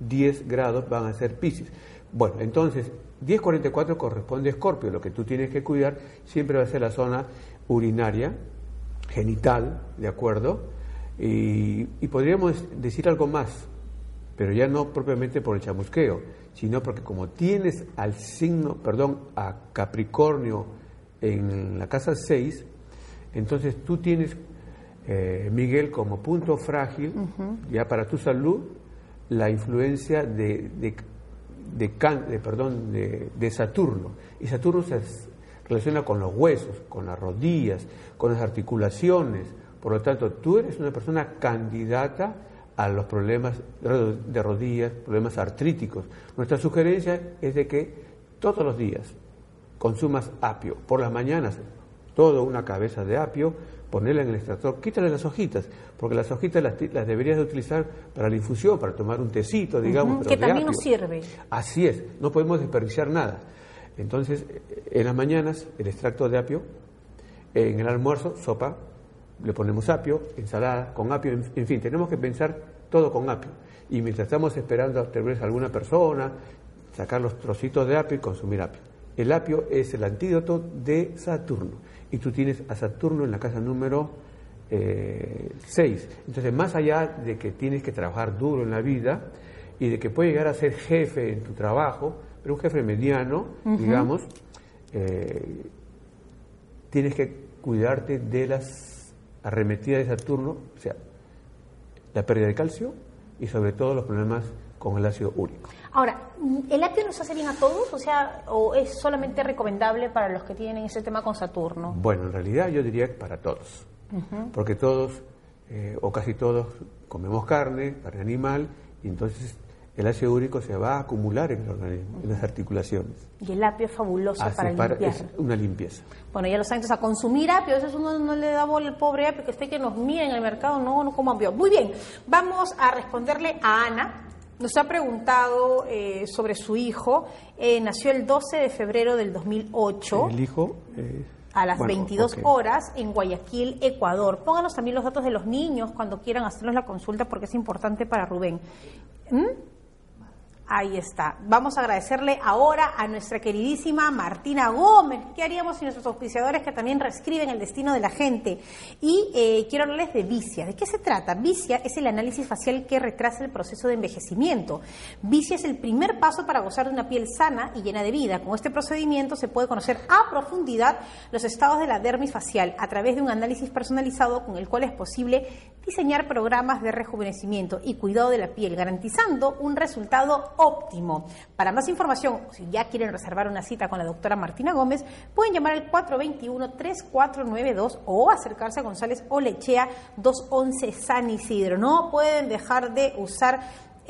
10 grados van a ser piscis. Bueno, entonces 1044 corresponde a escorpio, lo que tú tienes que cuidar siempre va a ser la zona urinaria, genital, ¿de acuerdo? Y, y podríamos decir algo más, pero ya no propiamente por el chamusqueo, sino porque como tienes al signo, perdón, a Capricornio en la casa 6, entonces tú tienes, eh, Miguel, como punto frágil, ya para tu salud, la influencia de, de, de perdón, de, de Saturno. Y Saturno se relaciona con los huesos, con las rodillas, con las articulaciones. Por lo tanto, tú eres una persona candidata a los problemas de ro- de rodillas, problemas artríticos. Nuestra sugerencia es de que todos los días consumas apio. Por las mañanas, toda una cabeza de apio, ponerla en el extractor, quítale las hojitas, porque las hojitas las, las deberías de utilizar para la infusión, para tomar un tecito, digamos. Pero
que también nos sirve.
Así es, no podemos desperdiciar nada. Entonces, en las mañanas, el extracto de apio, en el almuerzo, sopa, le ponemos apio, ensalada con apio, en, en fin, tenemos que pensar todo con apio. Y mientras estamos esperando tal vez a alguna persona, sacar los trocitos de apio y consumir apio. El apio es el antídoto de Saturno. Y tú tienes a Saturno en la casa número 6. Entonces, más allá de que tienes que trabajar duro en la vida y de que puedes llegar a ser jefe en tu trabajo, pero un jefe mediano, digamos, eh, tienes que cuidarte de las arremetidas de Saturno, o sea, la pérdida de calcio y sobre todo los problemas con el ácido úrico.
Ahora, ¿el apio nos hace bien a todos? O sea, ¿o es solamente recomendable para los que tienen ese tema con Saturno?
Bueno, en realidad yo diría que para todos, porque todos eh, o casi todos comemos carne, carne animal, y entonces el ácido úrico se va a acumular en el organismo, en las articulaciones.
Y el apio es fabuloso para
para-
limpiar.
es una limpieza.
Bueno, ya lo saben, entonces a consumir apio, a veces uno no le da bola al pobre apio que esté que nos mira en el mercado, no, no como apio. Muy bien, vamos a responderle a Ana. Nos ha preguntado eh, sobre su hijo. Eh, nació el 12 de febrero del 2008
El hijo... eh,
a las
bueno,
22
ok.
horas en Guayaquil, Ecuador. Pónganos también los datos de los niños cuando quieran hacernos la consulta porque es importante para Rubén. ¿Mm? Ahí está. Vamos a agradecerle ahora a nuestra queridísima Martina Gómez. ¿Qué haríamos sin nuestros auspiciadores que también reescriben el destino de la gente? Y eh, quiero hablarles de Vicia. ¿De qué se trata? Vicia es el análisis facial que retrasa el proceso de envejecimiento. Vicia es el primer paso para gozar de una piel sana y llena de vida. Con este procedimiento se puede conocer a profundidad los estados de la dermis facial a través de un análisis personalizado con el cual es posible diseñar programas de rejuvenecimiento y cuidado de la piel, garantizando un resultado óptimo. Para más información, si ya quieren reservar una cita con la doctora Martina Gómez, pueden llamar al 421-3492 o acercarse a González Olechea 211 San Isidro. No pueden dejar de usar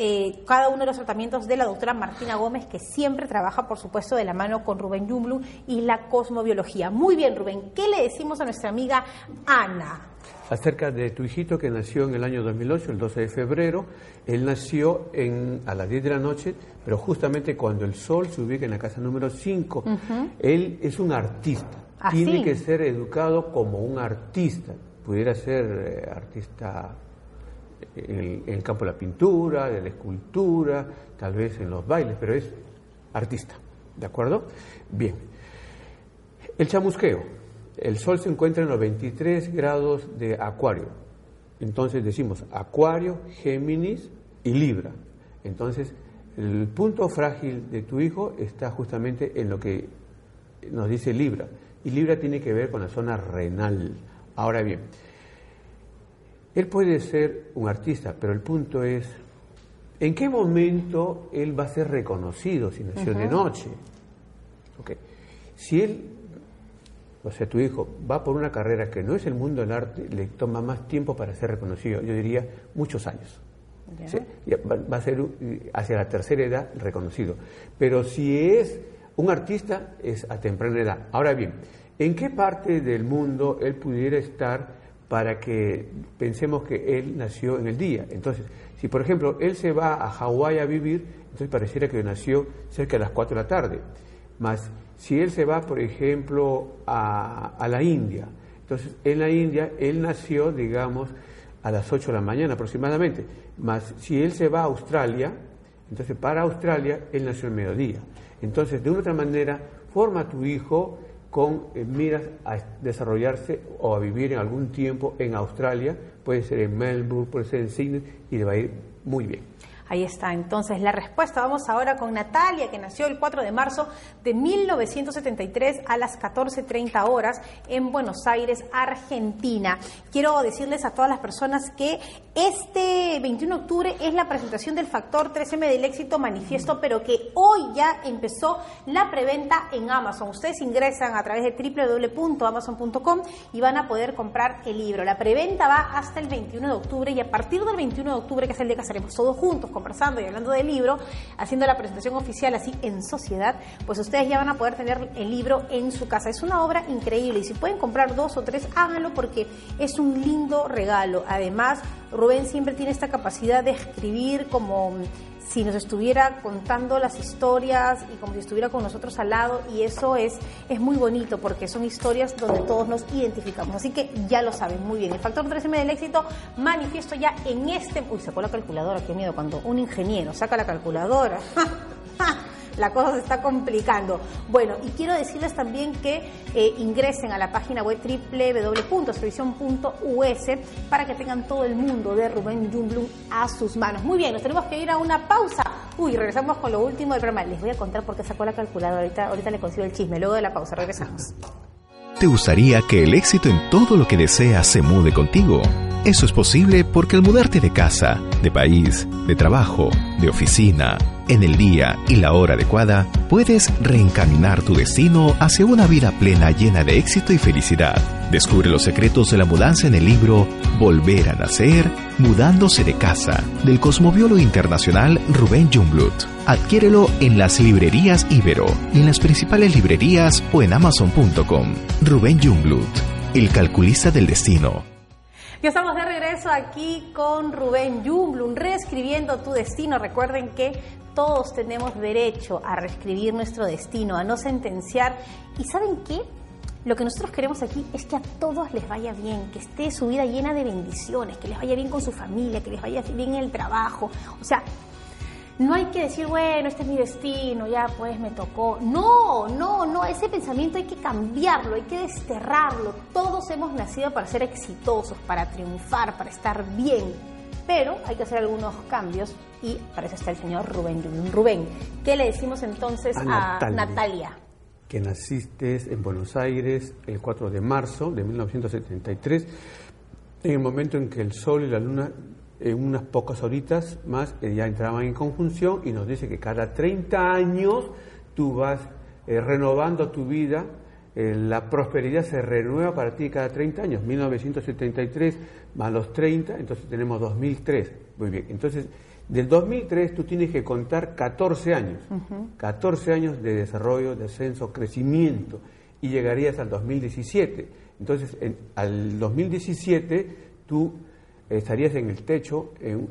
eh, cada uno de los tratamientos de la doctora Martina Gómez, que siempre trabaja, por supuesto, de la mano con Rubén Yumblu y la cosmobiología. Muy bien, Rubén, ¿qué le decimos a nuestra amiga Ana?
Acerca de tu hijito que nació en el año 2008, el 12 de febrero, él nació en, a las 10 de la noche, pero justamente cuando el sol se ubica en la casa número 5. Él es un artista,
¿Ah,
tiene
sí?
que ser educado como un artista. Pudiera ser eh, artista en el, campo de la pintura, de la escultura, tal vez en los bailes, pero es artista, ¿de acuerdo? Bien. El chamusqueo. El Sol se encuentra en los 23 grados de Acuario. Entonces decimos Acuario, Géminis y Libra. Entonces, el punto frágil de tu hijo está justamente en lo que nos dice Libra. Y Libra tiene que ver con la zona renal. Ahora bien, él puede ser un artista, pero el punto es, ¿en qué momento él va a ser reconocido si nació de noche? Okay. Si él, o sea, tu hijo, va por una carrera que no es el mundo del arte, le toma más tiempo para ser reconocido, yo diría muchos años. Va a ser hacia la tercera edad reconocido. Pero si es un artista, es a temprana edad. Ahora bien, ¿en qué parte del mundo él pudiera estar para que pensemos que él nació en el día? Entonces, si por ejemplo él se va a Hawái a vivir, entonces pareciera que nació cerca de las 4 de la tarde. Más si él se va, por ejemplo, a, la India, entonces en la India él nació, digamos, a las 8 de la mañana aproximadamente. Más si él se va a Australia, entonces para Australia él nació el mediodía. Entonces, de una otra manera, forma tu hijo con eh, miras a desarrollarse o a vivir en algún tiempo en Australia, puede ser en Melbourne, puede ser en Sydney, y le va a ir muy bien.
Ahí está entonces la respuesta. Vamos ahora con Natalia, que nació el 4 de marzo de 1973 a las 14.30 horas en Buenos Aires, Argentina. Quiero decirles a todas las personas que este 21 de octubre es la presentación del Factor 3M del éxito manifiesto, pero que hoy ya empezó la preventa en Amazon. Ustedes ingresan a través de www.amazon.com y van a poder comprar el libro. La preventa va hasta el 21 de octubre y a partir del 21 de octubre, que es el día que estaremos todos juntos, conversando y hablando del libro, haciendo la presentación oficial así en sociedad, pues ustedes ya van a poder tener el libro en su casa. Es una obra increíble y si pueden comprar dos o tres, háganlo porque es un lindo regalo. Además, Rubén siempre tiene esta capacidad de escribir como si nos estuviera contando las historias y como si estuviera con nosotros al lado y eso es, es muy bonito porque son historias donde todos nos identificamos. Así que ya lo saben muy bien. El factor 3M del éxito manifiesto ya en este... Uy, sacó la calculadora, qué miedo cuando un ingeniero saca la calculadora. la cosa se está complicando. Bueno, y quiero decirles también que eh, ingresen a la página web www.extradición.us para que tengan todo el mundo de Rubén Jumblum a sus manos. Muy bien, nos tenemos que ir a una pausa. Uy, regresamos con lo último del programa. Les voy a contar por qué sacó la calculadora. Ahorita, ahorita le consigo el chisme. Luego de la pausa, regresamos.
¿Te gustaría que el éxito en todo lo que deseas se mude contigo? Eso es posible porque al mudarte de casa, de país, de trabajo, de oficina, en el día y la hora adecuada, puedes reencaminar tu destino hacia una vida plena llena de éxito y felicidad. Descubre los secretos de la mudanza en el libro Volver a Nacer, Mudándose de Casa, del cosmobiólogo internacional Rubén Jungblut. Adquiérelo en las librerías Ibero y en las principales librerías o en amazon.com. Rubén Jungblut, el calculista del destino.
Ya estamos de regreso aquí con Rubén Jungblut, reescribiendo tu destino. Recuerden que todos tenemos derecho a reescribir nuestro destino, a no sentenciar. ¿Y saben qué? Lo que nosotros queremos aquí es que a todos les vaya bien, que esté su vida llena de bendiciones, que les vaya bien con su familia, que les vaya bien en el trabajo. O sea, no hay que decir, bueno, este es mi destino, ya pues me tocó. No, no, no, ese pensamiento hay que cambiarlo, hay que desterrarlo. Todos hemos nacido para ser exitosos, para triunfar, para estar bien. Pero hay que hacer algunos cambios y para eso está el señor Rubén Rubén, ¿qué le decimos entonces a, Natalia?
Que naciste en Buenos Aires el 4 de marzo de 1973, en el momento en que el Sol y la Luna en unas pocas horitas más eh, ya entraban en conjunción y nos dice que cada 30 años tú vas eh, renovando tu vida, eh, la prosperidad se renueva para ti cada 30 años, 1973 más los 30, entonces tenemos 2003. Muy bien, entonces del 2003 tú tienes que contar 14 años, 14 años de desarrollo, descenso, crecimiento, y llegarías al 2017. Entonces, al 2017 tú estarías en el techo, en,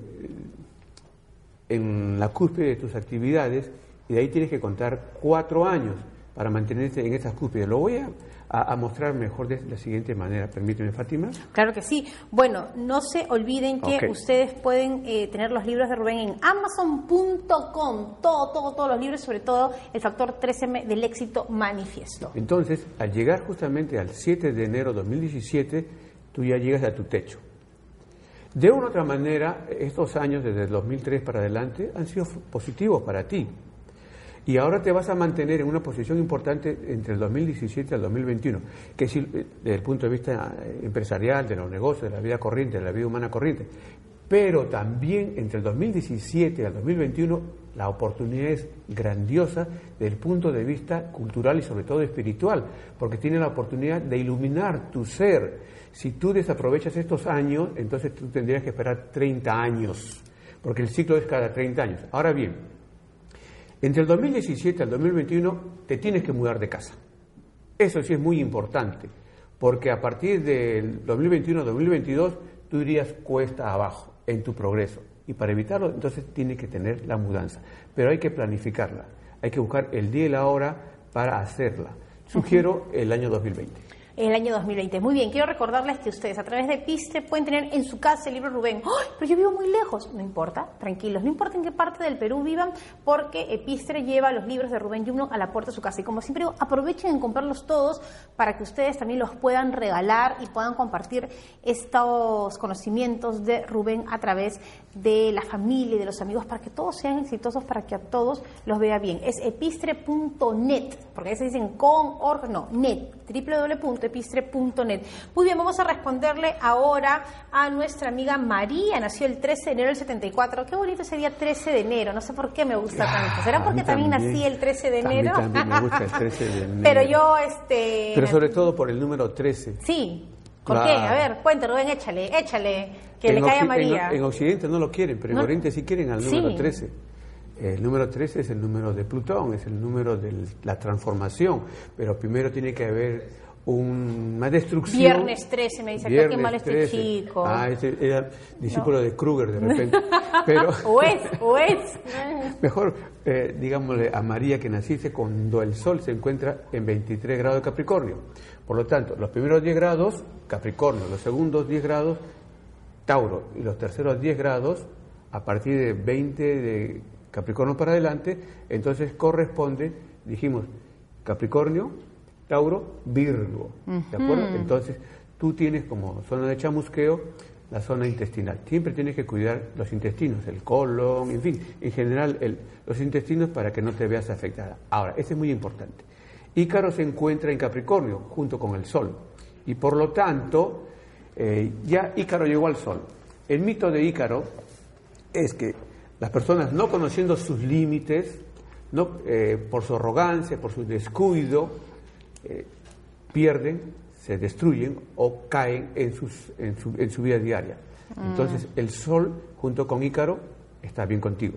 en la cúspide de tus actividades, y de ahí tienes que contar cuatro años para mantenerse en esas cúspides. Lo voy a, a, mostrar mejor de la siguiente manera. Permíteme, Fátima.
Claro que sí. Bueno, no se olviden que ustedes pueden eh, tener los libros de Rubén en amazon.com. Todo, todo, todos los libros, sobre todo el factor 13 del éxito manifiesto.
Entonces, al llegar justamente al 7 de enero de 2017, tú ya llegas a tu techo. De una u otra manera, estos años, desde el 2003 para adelante, han sido positivos para ti. Y ahora te vas a mantener en una posición importante entre el 2017 y el 2021, que es eh, desde el punto de vista eh, empresarial, de los negocios, de la vida corriente, de la vida humana corriente. Pero también entre el 2017 y el 2021 la oportunidad es grandiosa desde el punto de vista cultural y sobre todo espiritual, porque tiene la oportunidad de iluminar tu ser. Si tú desaprovechas estos años, entonces tú tendrías que esperar 30 años, porque el ciclo es cada 30 años. Ahora bien, entre el 2017 al 2021 te tienes que mudar de casa. Eso sí es muy importante, porque a partir del 2021-2022 tú irías cuesta abajo en tu progreso. Y para evitarlo, entonces tienes que tener la mudanza. Pero hay que planificarla, hay que buscar el día y la hora para hacerla. Sugiero el año 2020
el año 2020. Muy bien, quiero recordarles que ustedes a través de Pistre pueden tener en su casa el libro Rubén. ¡Ay, pero yo vivo muy lejos! No importa, tranquilos, no importa en qué parte del Perú vivan, porque Epistre lleva los libros de Rubén Yumno a la puerta de su casa. Y como siempre aprovechen en comprarlos todos para que ustedes también los puedan regalar y puedan compartir estos conocimientos de Rubén a través de la familia y de los amigos para que todos sean exitosos, para que a todos los vea bien. Es epistre.net, porque a veces dicen con, org, no, net, www.epistre.net. Muy bien, vamos a responderle ahora a nuestra amiga María, nació el 13 de enero del 74. Qué bonito ese día 13 de enero, no sé por qué me gusta ah, tanto. ¿Será porque también, nací el 13 de enero?
también me gusta el 13 de enero.
Pero yo, este...
Pero sobre todo por el número 13.
Sí, ¿Por qué? A ver, cuéntame, Rubén, échale, échale, que le cae a María.
En, Occidente no lo quieren, pero en Oriente sí quieren al número 13. El número 13 es el número de Plutón, es el número de la transformación, pero primero tiene que haber una destrucción.
Viernes 13, me dice, qué mal este chico.
Ah, este era discípulo de Kruger de repente. Pero,
o es, o es.
Mejor, eh, digámosle a María que naciste cuando el Sol se encuentra en 23 grados de Capricornio. Por lo tanto, los primeros 10 grados, Capricornio, los segundos 10 grados, Tauro, y los terceros 10 grados, a partir de 20 de Capricornio para adelante, entonces corresponde, dijimos, Capricornio, Tauro, Virgo. ¿De acuerdo? Entonces, tú tienes como zona de chamusqueo la zona intestinal. Siempre tienes que cuidar los intestinos, el colon, en fin, en general los intestinos para que no te veas afectada. Ahora, esto es muy importante. Ícaro se encuentra en Capricornio junto con el Sol y por lo tanto eh, ya Ícaro llegó al Sol. El mito de Ícaro es que las personas no conociendo sus límites, no, eh, por su arrogancia, por su descuido, eh, pierden, se destruyen o caen en, sus, en, su, en su vida diaria. Mm. Entonces el sol junto con Ícaro está bien contigo.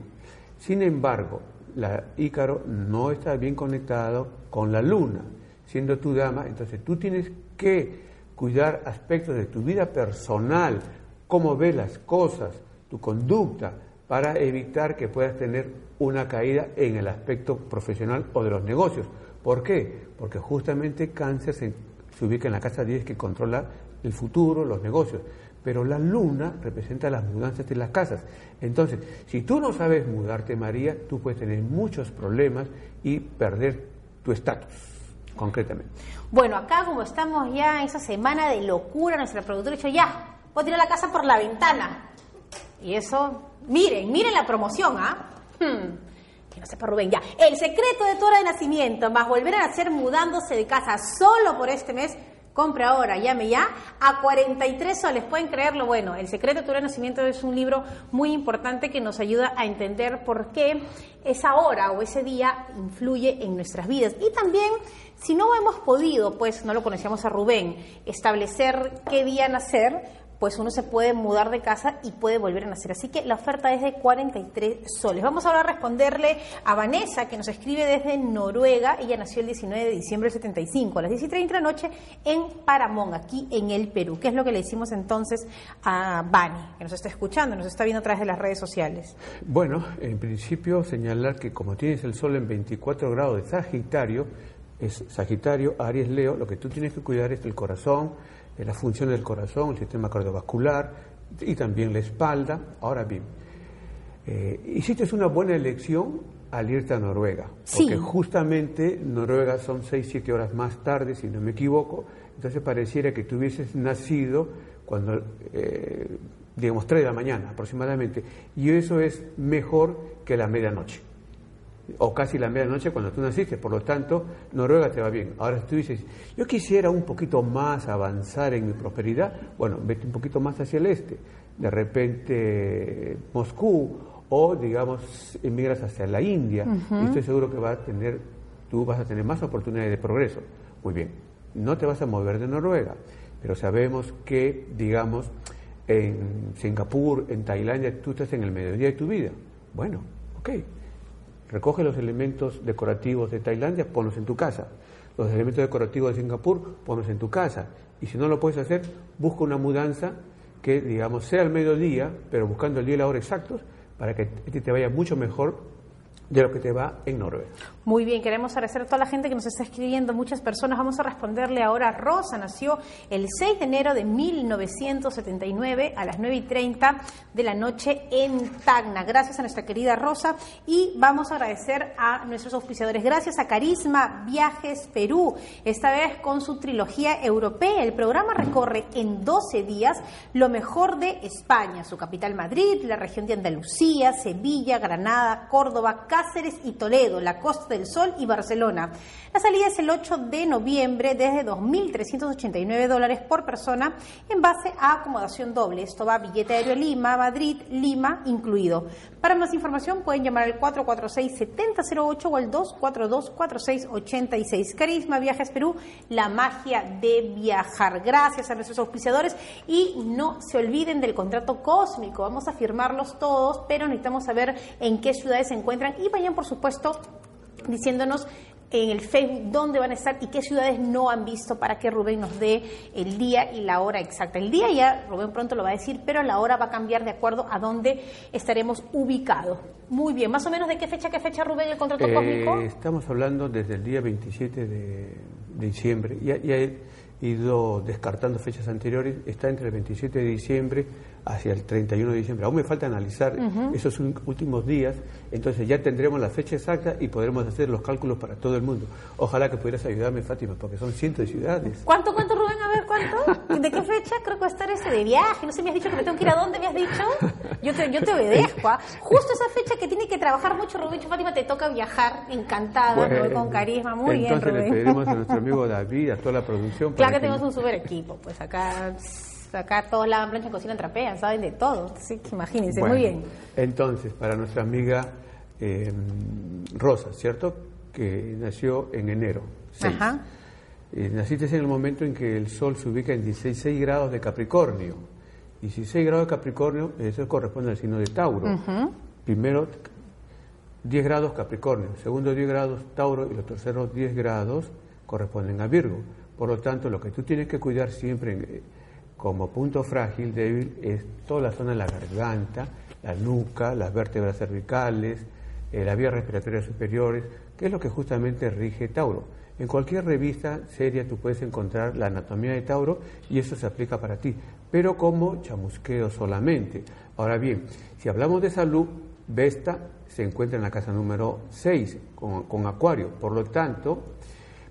Sin embargo, la Ícaro no está bien conectado con la luna, siendo tu dama, entonces tú tienes que cuidar aspectos de tu vida personal, cómo ves las cosas, tu conducta, para evitar que puedas tener una caída en el aspecto profesional o de los negocios. ¿Por qué? Porque justamente cáncer se, ubica en la casa 10 que controla el futuro, los negocios. Pero la luna representa las mudanzas de las casas. Entonces, si tú no sabes mudarte, María, tú puedes tener muchos problemas y perder tu estatus, concretamente.
Bueno, acá como estamos ya en esa semana de locura, nuestra productora ha dicho, ya, voy a tirar la casa por la ventana. Y eso, miren, miren la promoción, ¿ah? Hmm que no sepa Rubén, ya. El secreto de tu hora de nacimiento, más volver a nacer mudándose de casa solo por este mes, compre ahora, llame ya, a 43 soles, pueden creerlo. Bueno, El secreto de tu hora de nacimiento es un libro muy importante que nos ayuda a entender por qué esa hora o ese día influye en nuestras vidas. Y también, si no hemos podido, pues no lo conocíamos a Rubén, establecer qué día nacer, pues uno se puede mudar de casa y puede volver a nacer. Así que la oferta es de 43 soles. Vamos ahora a responderle a Vanessa, que nos escribe desde Noruega. Ella nació el 19 de diciembre del 75, a las 10 y 30 de la noche, en Paramón, aquí en el Perú. ¿Qué es lo que le hicimos entonces a Vani, que nos está escuchando, nos está viendo a través de las redes sociales?
Bueno, en principio señalar que como tienes el sol en 24 grados de Sagitario, es Sagitario, Aries, Leo, lo que tú tienes que cuidar es el corazón, eh, la función del corazón, el sistema cardiovascular y también la espalda. Ahora bien, eh, hiciste una buena elección al irte a Noruega, porque justamente Noruega son 6-7 horas más tarde, si no me equivoco, entonces pareciera que tú hubieses nacido cuando, eh, digamos, 3 de la mañana aproximadamente, y eso es mejor que la medianoche o casi la medianoche cuando tú naciste, por lo tanto, Noruega te va bien. Ahora, si tú dices, yo quisiera un poquito más avanzar en mi prosperidad, bueno, vete un poquito más hacia el este, de repente Moscú, o digamos, emigras hacia la India, y estoy seguro que va a tener, tú vas a tener más oportunidades de progreso. Muy bien, no te vas a mover de Noruega, pero sabemos que, digamos, en Singapur, en Tailandia, tú estás en el mediodía de tu vida. Bueno, ok, Recoge los elementos decorativos de Tailandia, ponlos en tu casa. Los elementos decorativos de Singapur, ponlos en tu casa. Y si no lo puedes hacer, busca una mudanza que, digamos, sea al mediodía, pero buscando el día y la hora exactos, para que te vaya mucho mejor de lo que te va en Noruega.
Muy bien, queremos agradecer a toda la gente que nos está escribiendo, muchas personas. Vamos a responderle ahora. Rosa nació el 6 de enero de 1979 a las 9 y 30 de la noche en Tacna. Gracias a nuestra querida Rosa y vamos a agradecer a nuestros auspiciadores. Gracias a Carisma Viajes Perú, esta vez con su trilogía europea. El programa recorre en 12 días lo mejor de España, su capital Madrid, la región de Andalucía, Sevilla, Granada, Córdoba, Cáceres y Toledo, la Costa del Sol y Barcelona. La salida es el 8 de noviembre desde 2.389 dólares por persona en base a acomodación doble. Esto va billete aéreo Lima, Madrid, Lima incluido. Para más información pueden llamar al 446-7008 o al 242-4686. Carisma Viajes Perú, la magia de viajar. Gracias a nuestros auspiciadores y no se olviden del contrato cósmico. Vamos a firmarlos todos, pero necesitamos saber en qué ciudades se encuentran y vayan, por supuesto, diciéndonos en el Facebook dónde van a estar y qué ciudades no han visto para que Rubén nos dé el día y la hora exacta. El día ya Rubén pronto lo va a decir, pero la hora va a cambiar de acuerdo a dónde estaremos ubicados. Muy bien, más o menos de qué fecha, qué fecha Rubén el contrato eh, cósmico?
Estamos hablando desde el día 27 de, diciembre. Ya, ya he ido descartando fechas anteriores, está entre el 27 de diciembre hacia el 31 de diciembre. Aún me falta analizar esos últimos días, entonces ya tendremos la fecha exacta y podremos hacer los cálculos para todo el mundo. Ojalá que pudieras ayudarme, Fátima, porque son cientos de ciudades.
¿Cuánto, cuánto, Rubén? A ver, ¿cuánto? ¿De qué fecha creo que va a estar ese de viaje? No sé, me has dicho que me tengo que ir a dónde, me has dicho. Yo te, yo te obedezco. ¿ah? Justo esa fecha que tiene que trabajar mucho, Rubén. Fátima, te toca viajar encantada, con carisma. Muy
bien,
Rubén.
Entonces le pedimos a nuestro amigo David, a toda la producción.
Claro que, tenemos un super equipo, pues acá acá todos lavan plancha, cocinan, trapean, saben de todo. Así que imagínense, muy bien.
Entonces, para nuestra amiga eh, Rosa, ¿cierto? Que nació en enero. Ajá. Eh, naciste en el momento en que el Sol se ubica en 16 grados de Capricornio. 16 grados de Capricornio, eso corresponde al signo de Tauro. Primero, 10 grados Capricornio, segundo 10 grados Tauro y los terceros 10 grados corresponden a Virgo. Por lo tanto, lo que tú tienes que cuidar siempre en, como punto frágil, débil, es toda la zona de la garganta, la nuca, las vértebras cervicales, eh, las vías respiratorias superiores, que es lo que justamente rige Tauro. En cualquier revista seria tú puedes encontrar la anatomía de Tauro y eso se aplica para ti, pero como chamusqueo solamente. Ahora bien, si hablamos de salud, Vesta se encuentra en la casa número 6 con, con Acuario, por lo tanto,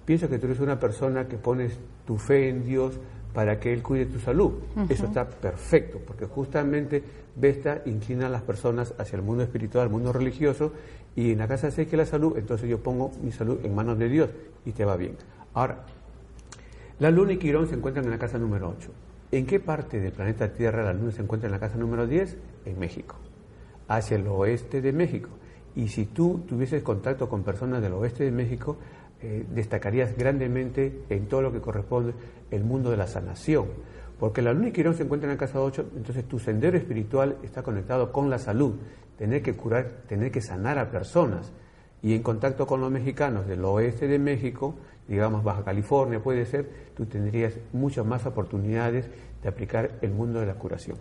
pienso que tú eres una persona que pones tu fe en Dios, para que Él cuide tu salud. Eso está perfecto, porque justamente Vesta inclina a las personas hacia el mundo espiritual, el mundo religioso, y en la casa sé que la salud, entonces yo pongo mi salud en manos de Dios y te va bien. Ahora, la Luna y Quirón se encuentran en la casa número 8. ¿En qué parte del planeta Tierra la Luna se encuentra en la casa número 10? En México, hacia el oeste de México. Y si tú tuvieses contacto con personas del oeste de México, eh, destacarías grandemente en todo lo que corresponde el mundo de la sanación. Porque la luna y Quirón se encuentran en la casa 8, entonces tu sendero espiritual está conectado con la salud, tener que curar, tener que sanar a personas. Y en contacto con los mexicanos del oeste de México, digamos Baja California puede ser, tú tendrías muchas más oportunidades de aplicar el mundo de la curación.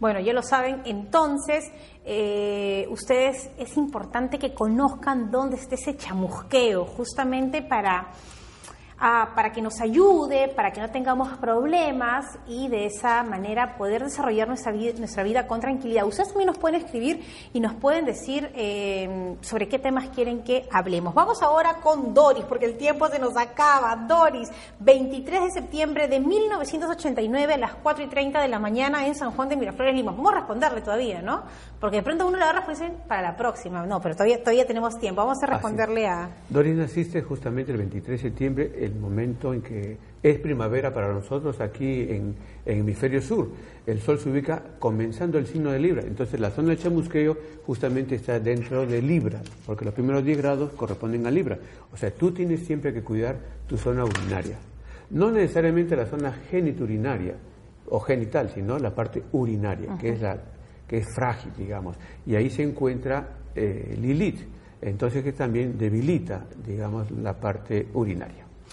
Bueno, ya lo saben, entonces eh, ustedes es importante que conozcan dónde está ese chamusqueo, justamente para para que nos ayude, para que no tengamos problemas y de esa manera poder desarrollar nuestra vida, nuestra vida con tranquilidad. Ustedes también nos pueden escribir y nos pueden decir eh, sobre qué temas quieren que hablemos. Vamos ahora con Doris, porque el tiempo se nos acaba. Doris, 23 de septiembre de 1989 a las 4 y 30 de la mañana en San Juan de Miraflores, Lima. Vamos a responderle todavía, ¿no? Porque de pronto uno le da respuesta para la próxima. No, pero todavía, todavía tenemos tiempo. Vamos a responderle a...
Doris naciste justamente el 23 de septiembre, el momento en que es primavera para nosotros aquí en, en hemisferio sur. El sol se ubica comenzando el signo de Libra. Entonces la zona del chamusqueo justamente está dentro de Libra, porque los primeros 10 grados corresponden a Libra. O sea, tú tienes siempre que cuidar tu zona urinaria. No necesariamente la zona geniturinaria o genital, sino la parte urinaria, que es la que es frágil, digamos. Y ahí se encuentra eh, Lilith, entonces que también debilita, digamos, la parte urinaria.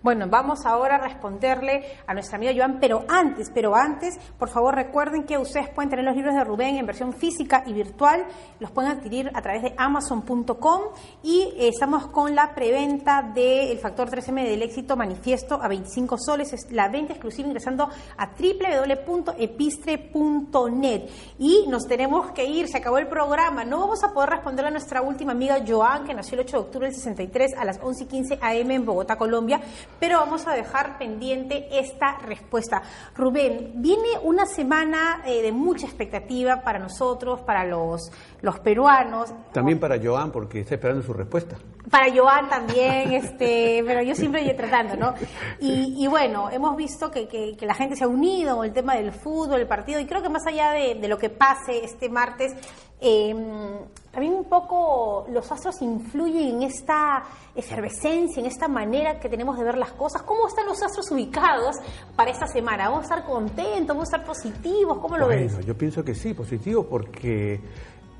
Bueno, vamos ahora a responderle a nuestra amiga Joan, pero antes, pero antes, por favor recuerden que ustedes pueden tener los libros de Rubén en versión física y virtual, los pueden adquirir a través de amazon.com y eh, estamos con la preventa del factor 3M del éxito manifiesto a 25 soles, es la venta exclusiva ingresando a www.epistre.net y nos tenemos que ir, se acabó el programa, no vamos a poder responder a nuestra última amiga Joan, que nació el 8 de octubre del 63 a las 11 y 15 am en Bogotá, Colombia, pero vamos a dejar pendiente esta respuesta. Rubén, viene una semana eh, de mucha expectativa para nosotros, para los, los peruanos.
También para Joan, porque está esperando su respuesta.
Para Joan también, este, pero yo siempre estoy tratando, ¿no? Y, bueno, hemos visto que, que, la gente se ha unido con el tema del fútbol, el partido, y creo que más allá de, de lo que pase este martes, eh, también un poco los astros influyen en esta efervescencia, en esta manera que tenemos de ver las cosas. ¿Cómo están los astros ubicados para esta semana? ¿Vamos a estar contentos? ¿Vamos a estar positivos? ¿Cómo lo ves?
Yo pienso que sí, positivo, porque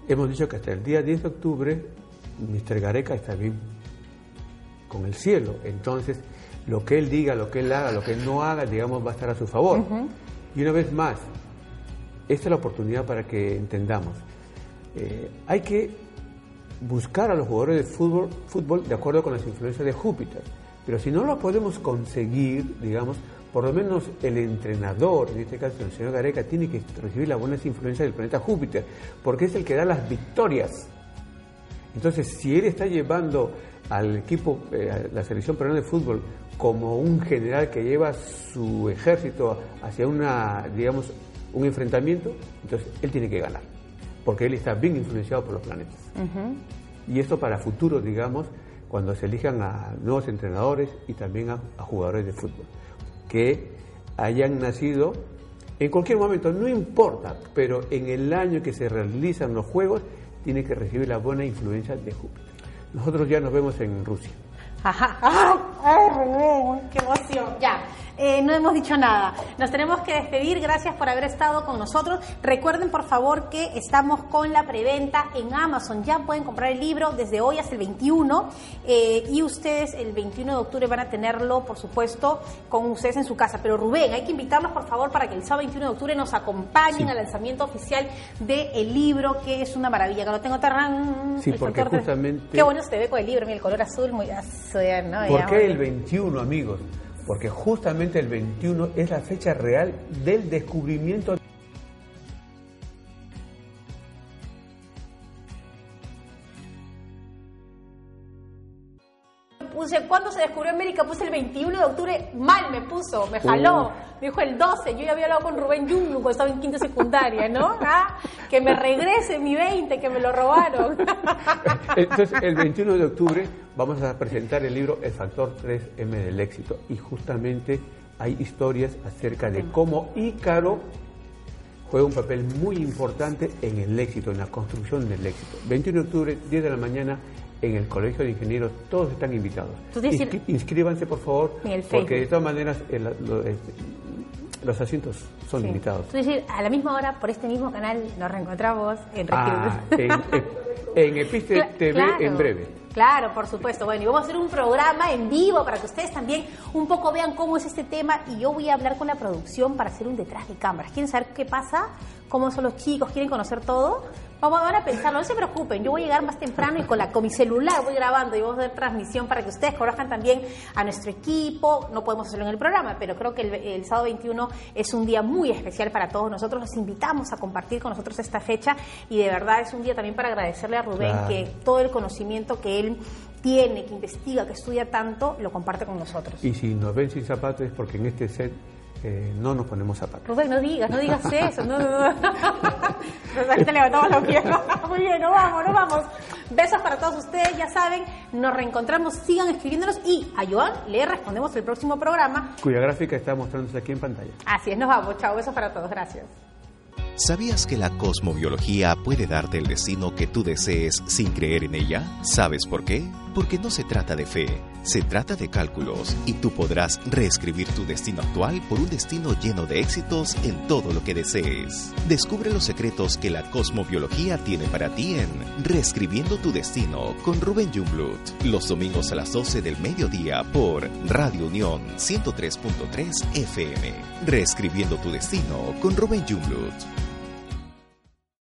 hemos dicho que hasta el día 10 de octubre Mr. Gareca está bien con el cielo. Entonces, lo que él diga, lo que él haga, lo que él no haga, digamos, va a estar a su favor. Y una vez más, esta es la oportunidad para que entendamos eh, hay que buscar a los jugadores de fútbol, de acuerdo con las influencias de Júpiter. Pero si no lo podemos conseguir, digamos, por lo menos el entrenador, en este caso el señor Gareca, tiene que recibir las buenas influencias del planeta Júpiter, porque es el que da las victorias. Entonces, si él está llevando al equipo, eh, a la selección peruana de fútbol, como un general que lleva su ejército hacia una, digamos, un enfrentamiento, entonces él tiene que ganar porque él está bien influenciado por los planetas. Y esto para futuro, digamos, cuando se elijan a nuevos entrenadores y también a, jugadores de fútbol, que hayan nacido en cualquier momento, no importa, pero en el año que se realizan los Juegos, tiene que recibir la buena influencia de Júpiter. Nosotros ya nos vemos en Rusia.
Ajá. ¡Ay, ¡Qué emoción! Ya. Eh, no hemos dicho nada. Nos tenemos que despedir. Gracias por haber estado con nosotros. Recuerden, por favor, que estamos con la preventa en Amazon. Ya pueden comprar el libro desde hoy hasta el 21. Eh, y ustedes el 21 de octubre van a tenerlo, por supuesto, con ustedes en su casa. Pero Rubén, hay que invitarlos, por favor, para que el sábado 21 de octubre nos acompañen al lanzamiento oficial del libro, que es una maravilla. Que lo tengo tan...
Sí, porque justamente...
Qué bueno se ve con el libro, mira, el color azul, muy azul,
¿no? ¿Por qué el 21, amigos? Porque justamente el 21 es la fecha real del descubrimiento
puse, ¿cuándo se descubrió América? Puse el 21 de octubre, mal me puso, me jaló. Me dijo el 12, yo ya había hablado con Rubén Jung cuando estaba en quinta secundaria, ¿no? Ah, que me regrese mi 20, que me lo robaron.
Entonces, el 21 de octubre vamos a presentar el libro El Factor 3M del Éxito y justamente hay historias acerca de cómo Ícaro juega un papel muy importante en el éxito, en la construcción del éxito. 21 de octubre, 10 de la mañana, en el Colegio de Ingenieros, todos están invitados. inscríbanse, por favor, porque de todas maneras este, los asientos son limitados.
a la misma hora, por este mismo canal, nos reencontramos en
ah, en Episte TV en breve.
Claro, por supuesto. Bueno, y vamos a hacer un programa en vivo para que ustedes también un poco vean cómo es este tema y yo voy a hablar con la producción para hacer un detrás de cámaras. ¿Quieren saber qué pasa? ¿Cómo son los chicos? ¿Quieren conocer todo? Vamos a pensarlo, no se preocupen, yo voy a llegar más temprano y con, la, con mi celular voy grabando y vamos a hacer transmisión para que ustedes conozcan también a nuestro equipo. No podemos hacerlo en el programa, pero creo que el, sábado 21 es un día muy especial para todos nosotros. Los invitamos a compartir con nosotros esta fecha y de verdad es un día también para agradecerle a Rubén que todo el conocimiento que él tiene, que investiga, que estudia tanto, lo comparte con nosotros.
Y si nos ven sin zapatos es porque en este set eh, no nos ponemos zapatos.
Rubén, no digas, no digas eso. No, no, no. te levantamos los pies. Muy bien, nos vamos, nos vamos. Besos para todos ustedes, ya saben, nos reencontramos, sigan escribiéndonos y a Joan le respondemos el próximo programa.
Cuya gráfica está mostrándose aquí en pantalla.
Así es, nos vamos. Chao, besos para todos, gracias.
¿Sabías que la cosmobiología puede darte el destino que tú desees sin creer en ella? ¿Sabes por qué? Porque no se trata de fe, se trata de cálculos y tú podrás reescribir tu destino actual por un destino lleno de éxitos en todo lo que desees. Descubre los secretos que la cosmobiología tiene para ti en Reescribiendo tu destino con Rubén Jungblut, los domingos a las 12 del mediodía por Radio Unión 103.3 FM. Reescribiendo tu destino con Rubén Jungblut.